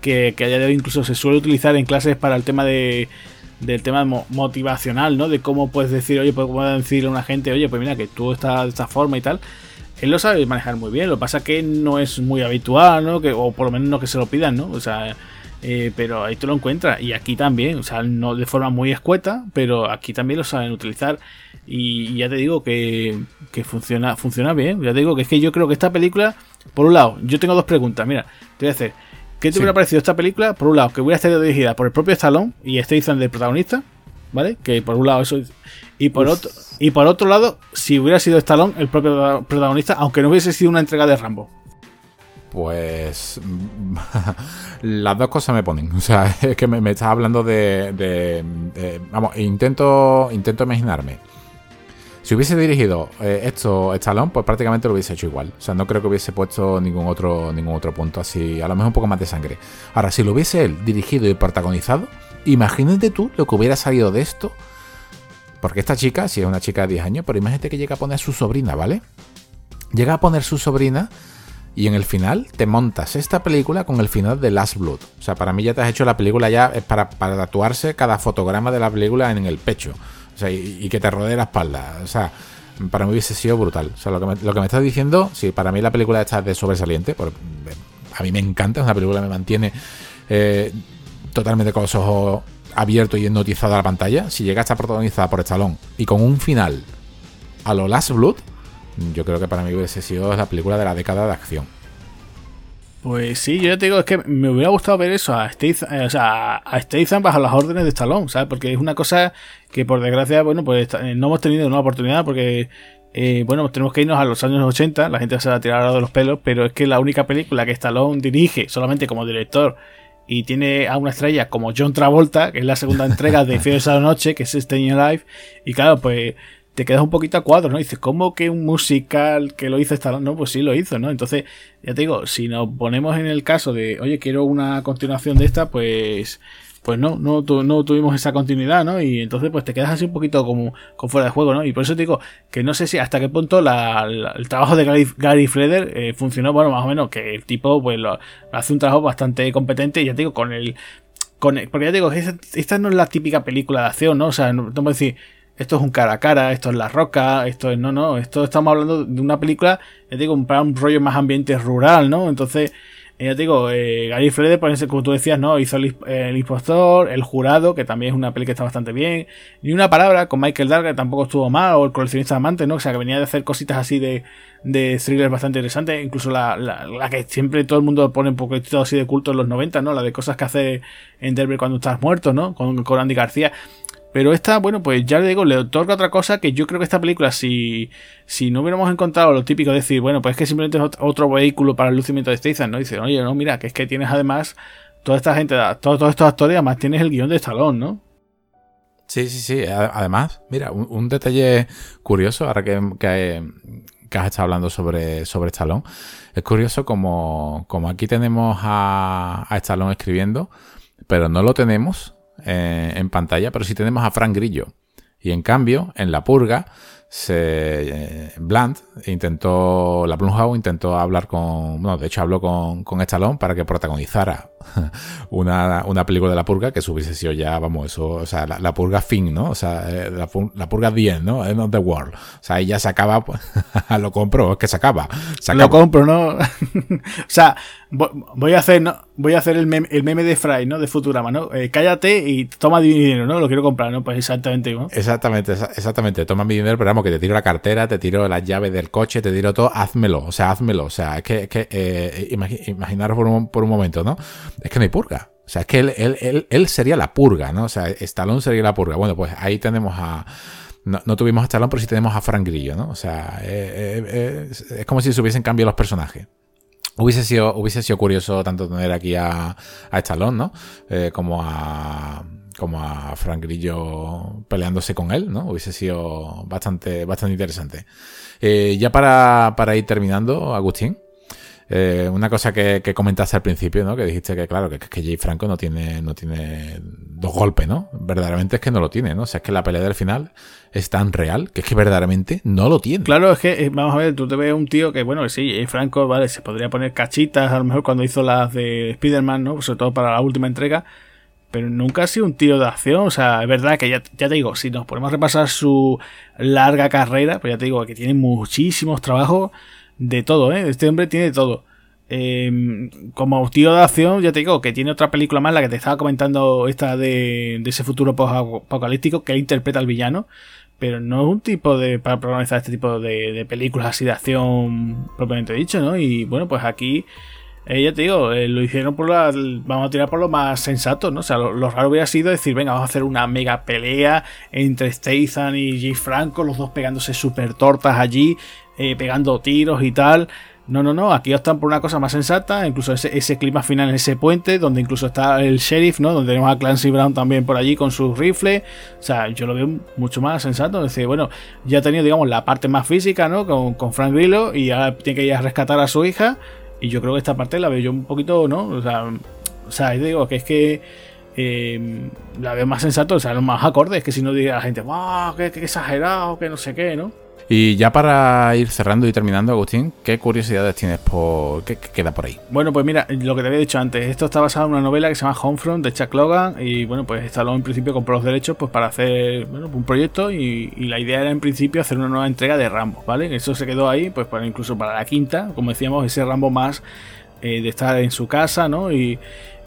que, que a incluso se suele utilizar en clases para el tema de del tema motivacional, ¿no? De cómo puedes decir, oye, pues cómo decirle a una gente, oye, pues mira, que tú estás de esta forma y tal. Él lo sabe manejar muy bien, lo que pasa que no es muy habitual, ¿no? Que, o por lo menos no que se lo pidan, ¿no? O sea, eh, pero ahí te lo encuentras. Y aquí también, o sea, no de forma muy escueta, pero aquí también lo saben utilizar. Y, ya te digo que, que, funciona, funciona bien. Ya te digo que es que yo creo que esta película, por un lado, yo tengo dos preguntas. Mira, te voy a hacer. ¿Qué te hubiera parecido esta película? Por un lado, que hubiera estado dirigida por el propio Stallone y Statham del protagonista, ¿vale? Que por un lado eso y por otro y por otro lado, si hubiera sido Stallone el propio protagonista, aunque no hubiese sido una entrega de Rambo. Pues las dos cosas me ponen. O sea, es que me, estás hablando de, vamos, intento intento imaginarme Si hubiese dirigido eh, esto Stallone, pues prácticamente lo hubiese hecho igual. O sea, no creo que hubiese puesto ningún otro, ningún otro punto así, a lo mejor un poco más de sangre. Ahora, si lo hubiese él dirigido y protagonizado, imagínate tú lo que hubiera salido de esto. Porque esta chica, si es una chica de 10 años, pero imagínate que llega a poner a su sobrina, ¿vale? Llega a poner su sobrina y en el final te montas esta película con el final de Last Blood. O sea, para mí ya te has hecho la película ya es para, para tatuarse cada fotograma de la película en el pecho. O sea, y, que te rodee la espalda. O sea, para mí hubiese sido brutal. O sea, lo que me, lo que me estás diciendo, sí, para mí la película está de sobresaliente. a mí me encanta, es una película que me mantiene eh, totalmente con los ojos abiertos y hipnotizado a la pantalla. Si llega a estar protagonizada por Stallone y con un final a lo Last Blood, yo creo que para mí hubiese sido la película de la década de acción. Pues sí, yo te digo, es que me hubiera gustado ver eso a Statham, eh, o sea, a Statham bajo las órdenes de Stallone, ¿sabes? Porque es una cosa que por desgracia, bueno, pues eh, no hemos tenido una oportunidad porque, eh, bueno, tenemos que irnos a los años 80, la gente se va a tirar de los pelos, pero es que la única película que Stallone dirige solamente como director y tiene a una estrella como John Travolta, que es la segunda entrega de Fieles a la Noche, que es Staying Alive, y claro, pues te quedas un poquito a cuadro, ¿no? dices, ¿cómo que un musical que lo hizo Stallone? No, pues sí lo hizo, ¿no? Entonces, ya te digo, si nos ponemos en el caso de, oye, quiero una continuación de esta, pues pues no, no, no tuvimos esa continuidad, ¿no? Y entonces pues te quedas así un poquito como, con fuera de juego, ¿no? Y por eso te digo que no sé si hasta qué punto el trabajo de Gary, Gary Freder eh, funcionó, bueno, más o menos, que el tipo pues lo, hace un trabajo bastante competente y ya te digo, con el... Con porque ya te digo, esta, esta no es la típica película de acción, ¿no? O sea, no, no decir esto es un cara a cara, esto es La Roca, esto es. No, no, esto estamos hablando de una película, ya digo, un, un rollo más ambiente rural, ¿no? Entonces, eh, ya te digo, eh, Gary Frede, por como tú decías, ¿no? Hizo el, impostor, El Jurado, que también es una película que está bastante bien. Ni una palabra con Michael Dark, que tampoco estuvo mal, o El coleccionista amante, ¿no? O sea, que venía de hacer cositas así de, de thrillers bastante interesantes. Incluso la, la, que siempre todo el mundo pone un poquito así de culto en los 90, ¿no? La de cosas que hace en cuando estás muerto, ¿no? Con, con Andy García. Pero esta, bueno, pues ya le digo, le otorga otra cosa que yo creo que esta película, si, si no hubiéramos encontrado lo típico de decir, bueno, pues es que simplemente es otro vehículo para el lucimiento de Statham, ¿no? Dice, oye, no, mira, que es que tienes además toda esta gente, todos, estos actores, además tienes el guion de Stallone, ¿no? Sí, sí, sí. Además, mira, un, detalle curioso, ahora que, que, has estado hablando sobre, sobre Stallone, es curioso como, como aquí tenemos a, a Stallone escribiendo, pero no lo tenemos eh, en pantalla, pero si tenemos a Frank Grillo. Y en cambio, en La Purga, se, eh, Blunt intentó, la Blumhouse intentó hablar con, bueno, de hecho habló con, con para que protagonizara una, una, película de la purga que hubiese sido ya, vamos, eso, o sea, la, purga fin, ¿no? O sea, eh, la, la purga bien, ¿no? End of the world. O sea, ya se acaba, pues, lo compro, es que se acaba. Lo compro, ¿no? o sea, voy a hacer, ¿no? Voy a hacer el meme, el meme de Fry, ¿no? De Futurama, ¿no? Eh, cállate y toma dinero, ¿no? Lo quiero comprar, ¿no? Pues exactamente, ¿no? Exactamente, exactamente. Toma mi dinero, pero vamos, que te tiro la cartera, te tiro las llaves del coche, te tiro todo, házmelo, o sea, házmelo. O sea, es que, es que eh, imaginaros por un, por un momento, ¿no? Es que no hay purga. O sea, es que él, sería la purga, ¿no? O sea, Stallone sería la purga. Bueno, pues ahí tenemos a... No, tuvimos a Stallone, pero sí tenemos a Frank Grillo, ¿no? O sea, eh, eh, es como si se hubiesen cambiado los personajes. Hubiese sido, hubiese sido curioso tanto tener aquí a, a Stallone, ¿no? Eh, como a como a Frank Grillo peleándose con él, ¿no? Hubiese sido bastante, bastante interesante. ya para, para ir terminando, Agustín, eh, una cosa que, comentaste al principio, ¿no? Que dijiste que, claro, que, que Jay Franco no tiene, no tiene dos golpes, ¿no? Verdaderamente es que no lo tiene, ¿no? O sea, es que la pelea del final es tan real que es que verdaderamente no lo tiene. Claro, es que, eh, vamos a ver, tú te ves un tío que, bueno, que sí, Jay Franco, vale, se podría poner cachitas, a lo mejor cuando hizo las de Spider-Man, ¿no? Sobre todo para la última entrega. Pero nunca ha sido un tío de acción. O sea, es verdad que ya, ya te digo, si nos ponemos a repasar su larga carrera, pues ya te digo que tiene muchísimos trabajos de todo, ¿eh? Este hombre tiene todo. Em, como tío de acción, ya te digo que tiene otra película más, la que te estaba comentando, esta de, ese futuro apocalíptico, que interpreta al villano, pero no es un tipo de. para protagonizar este tipo de, películas así de acción propiamente dicho, ¿no? Y bueno, pues aquí. Eh, ya te digo, eh, lo hicieron por la. Vamos a tirar por lo más sensato, ¿no? O sea, lo, raro hubiera sido decir, venga, vamos a hacer una mega pelea entre Statham y Jay Franco, los dos pegándose súper tortas allí, eh, pegando tiros y tal. No, no, no, aquí optan por una cosa más sensata, incluso ese, clima final en ese puente, donde incluso está el sheriff, ¿no? Donde tenemos a Clancy Brown también por allí con su rifle. O sea, yo lo veo mucho más sensato. Es decir, bueno, ya ha tenido, digamos, la parte más física, ¿no? Con, con Frank Grillo y ahora tiene que ir a rescatar a su hija. Y yo creo que esta parte la veo yo un poquito, ¿no? O sea, o sea digo que es que eh, la veo más sensato, o sea, lo más acorde. Es que si no diga la gente, ¡wow! Qué, qué exagerado! Que no sé qué, ¿no? Y ya para ir cerrando y terminando, Agustín, ¿qué curiosidades tienes por qué, queda por ahí? Bueno, pues mira, lo que te había dicho antes, esto está basado en una novela que se llama Homefront de Chuck Logan y bueno, pues Stallone en principio compró los derechos pues para hacer bueno, un proyecto y, la idea era en principio hacer una nueva entrega de Rambo, ¿vale? Eso se quedó ahí, pues para incluso para la quinta, como decíamos, ese Rambo más eh, de estar en su casa, ¿no? Y,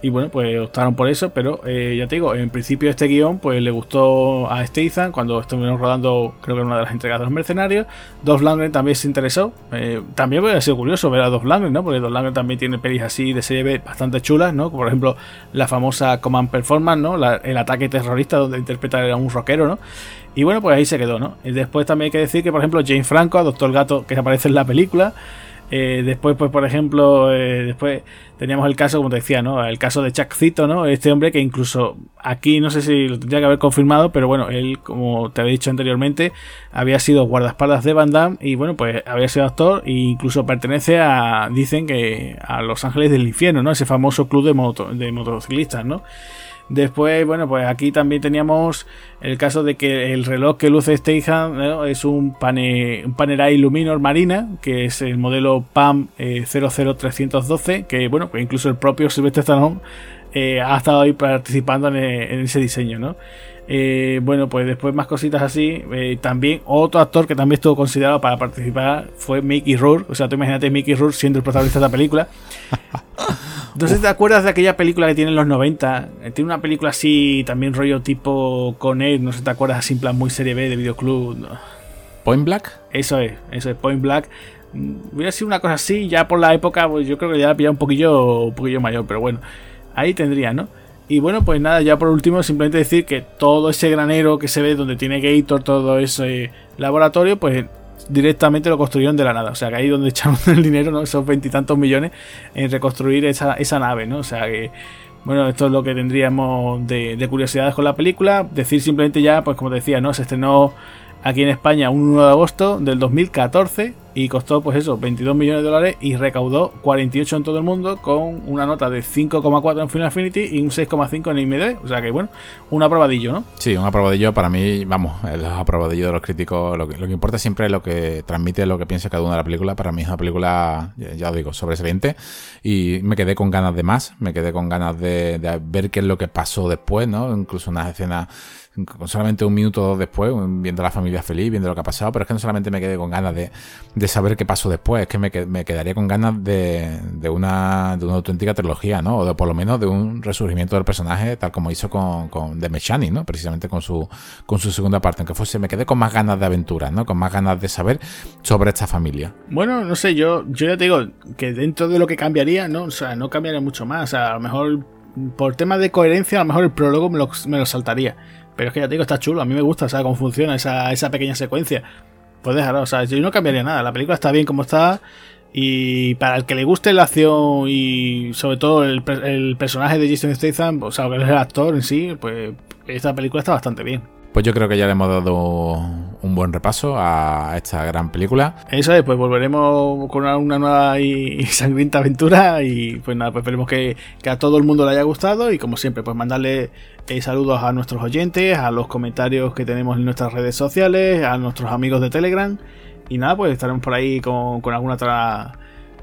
y bueno, pues optaron por eso, pero eh, ya te digo, en principio este guion pues le gustó a Statham cuando estuvimos rodando, creo que en una de las entregas de los mercenarios. Dos Langren también se interesó. Eh, también puede ser curioso ver a Dos Langren, ¿no? Porque Dos Langren también tiene pelis así de serie B bastante chulas, ¿no? Como por ejemplo la famosa Command Performance, ¿no? el ataque terrorista donde interpreta a un rockero, ¿no? Y bueno, pues ahí se quedó, ¿no? Y después también hay que decir que, por ejemplo, Jane Franco, a Doctor Gato, que aparece en la película, eh, después, pues, por ejemplo, eh, después teníamos el caso, como te decía, ¿no? El caso de Chuck ¿no? Este hombre que incluso aquí no sé si lo tendría que haber confirmado, pero bueno, él, como te había dicho anteriormente, había sido guardaespaldas de Van Damme y bueno, pues había sido actor e incluso pertenece a, dicen que a Los Ángeles del Infierno, ¿no? Ese famoso club de, moto, de motociclistas, ¿no? Después, bueno, pues aquí también teníamos el caso de que el reloj que luce Statham es un, pane, un Panerai Luminor Marina, que es el modelo PAM 00312, eh, que bueno, pues incluso el propio Sylvester Stallone eh, ha estado ahí participando en, en ese diseño, ¿no? Eh, bueno, pues después más cositas así. Eh, también otro actor que también estuvo considerado para participar fue Mickey Rourke. O sea, tú imagínate Mickey Rourke siendo el protagonista de la película. Entonces, ¿te acuerdas de aquella película que tiene en los 90? Eh, tiene una película así, también rollo tipo con él, no sé si te acuerdas, así en plan muy serie B de videoclub. ¿Point Black? Eso es, eso es, Point Black. Mm, hubiera sido una cosa así, ya por la época, pues yo creo que ya la pillado un poquillo, un poquillo mayor, pero bueno, ahí tendría, ¿no? Y bueno, pues nada, ya por último, simplemente decir que todo ese granero que se ve donde tiene Gator, todo ese laboratorio, pues directamente lo construyeron de la nada. O sea, que ahí donde echaron el dinero, ¿no? Esos veintitantos millones en reconstruir esa, esa nave, ¿no? O sea que. Bueno, esto es lo que tendríamos de, de curiosidades con la película. Decir simplemente ya, pues como decía, ¿no? Se estrenó aquí en España un 1 de agosto del 2014 y costó pues eso, 22 millones de dólares y recaudó 48 en todo el mundo con una nota de 5,4 en Final Affinity y un 6,5 en IMDb, o sea que bueno, un aprobadillo, ¿no? Sí, un aprobadillo para mí, vamos, el aprobadillo de los críticos, lo que, lo que importa siempre es lo que transmite, lo que piensa cada uno de la película, para mí es una película, ya os digo, sobresaliente y me quedé con ganas de más, me quedé con ganas de, ver qué es lo que pasó después, ¿no? Incluso unas escenas solamente un minuto dos después, viendo a la familia feliz, viendo lo que ha pasado, pero es que no solamente me quedé con ganas de saber qué pasó después, es que me, me quedaría con ganas de, de, una, de una auténtica trilogía, ¿no? O por lo menos de un resurgimiento del personaje, tal como hizo con, con The Mechanic, ¿no? Precisamente con su, con su segunda parte, aunque fuese, me quedé con más ganas de aventuras, ¿no? Con más ganas de saber sobre esta familia. Bueno, no sé, yo, yo ya te digo que dentro de lo que cambiaría, ¿no? O sea, no cambiaría mucho más, o sea, a lo mejor por tema de coherencia, a lo mejor el prólogo me lo, me lo saltaría pero es que ya te digo, está chulo. A mí me gusta, ¿sabes cómo funciona esa, esa pequeña secuencia? Pues déjalo, o sea, yo no cambiaría nada. La película está bien como está. Y para el que le guste la acción y sobre todo el, el personaje de Jason Statham, o sea, que es el actor en sí, pues esta película está bastante bien. Pues yo creo que ya le hemos dado un buen repaso a esta gran película. Eso es, pues volveremos con una, nueva y, sangrienta aventura y pues nada, pues esperemos que, a todo el mundo le haya gustado y como siempre, pues mandarle eh, saludos a nuestros oyentes, a los comentarios que tenemos en nuestras redes sociales, a nuestros amigos de Telegram y nada, pues estaremos por ahí con, alguna otra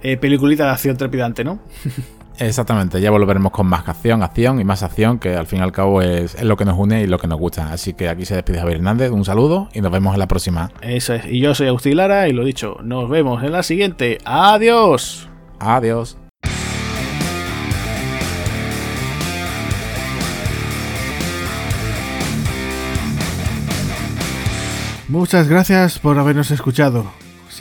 eh, peliculita de acción trepidante, ¿no? Exactamente, ya volveremos con más acción, acción y más acción, que al fin y al cabo es, lo que nos une y lo que nos gusta. Así que aquí se despide Javier Hernández, un saludo y nos vemos en la próxima. Eso es, y yo soy Agustín Lara y lo dicho, nos vemos en la siguiente. Adiós. Adiós. Muchas gracias por habernos escuchado.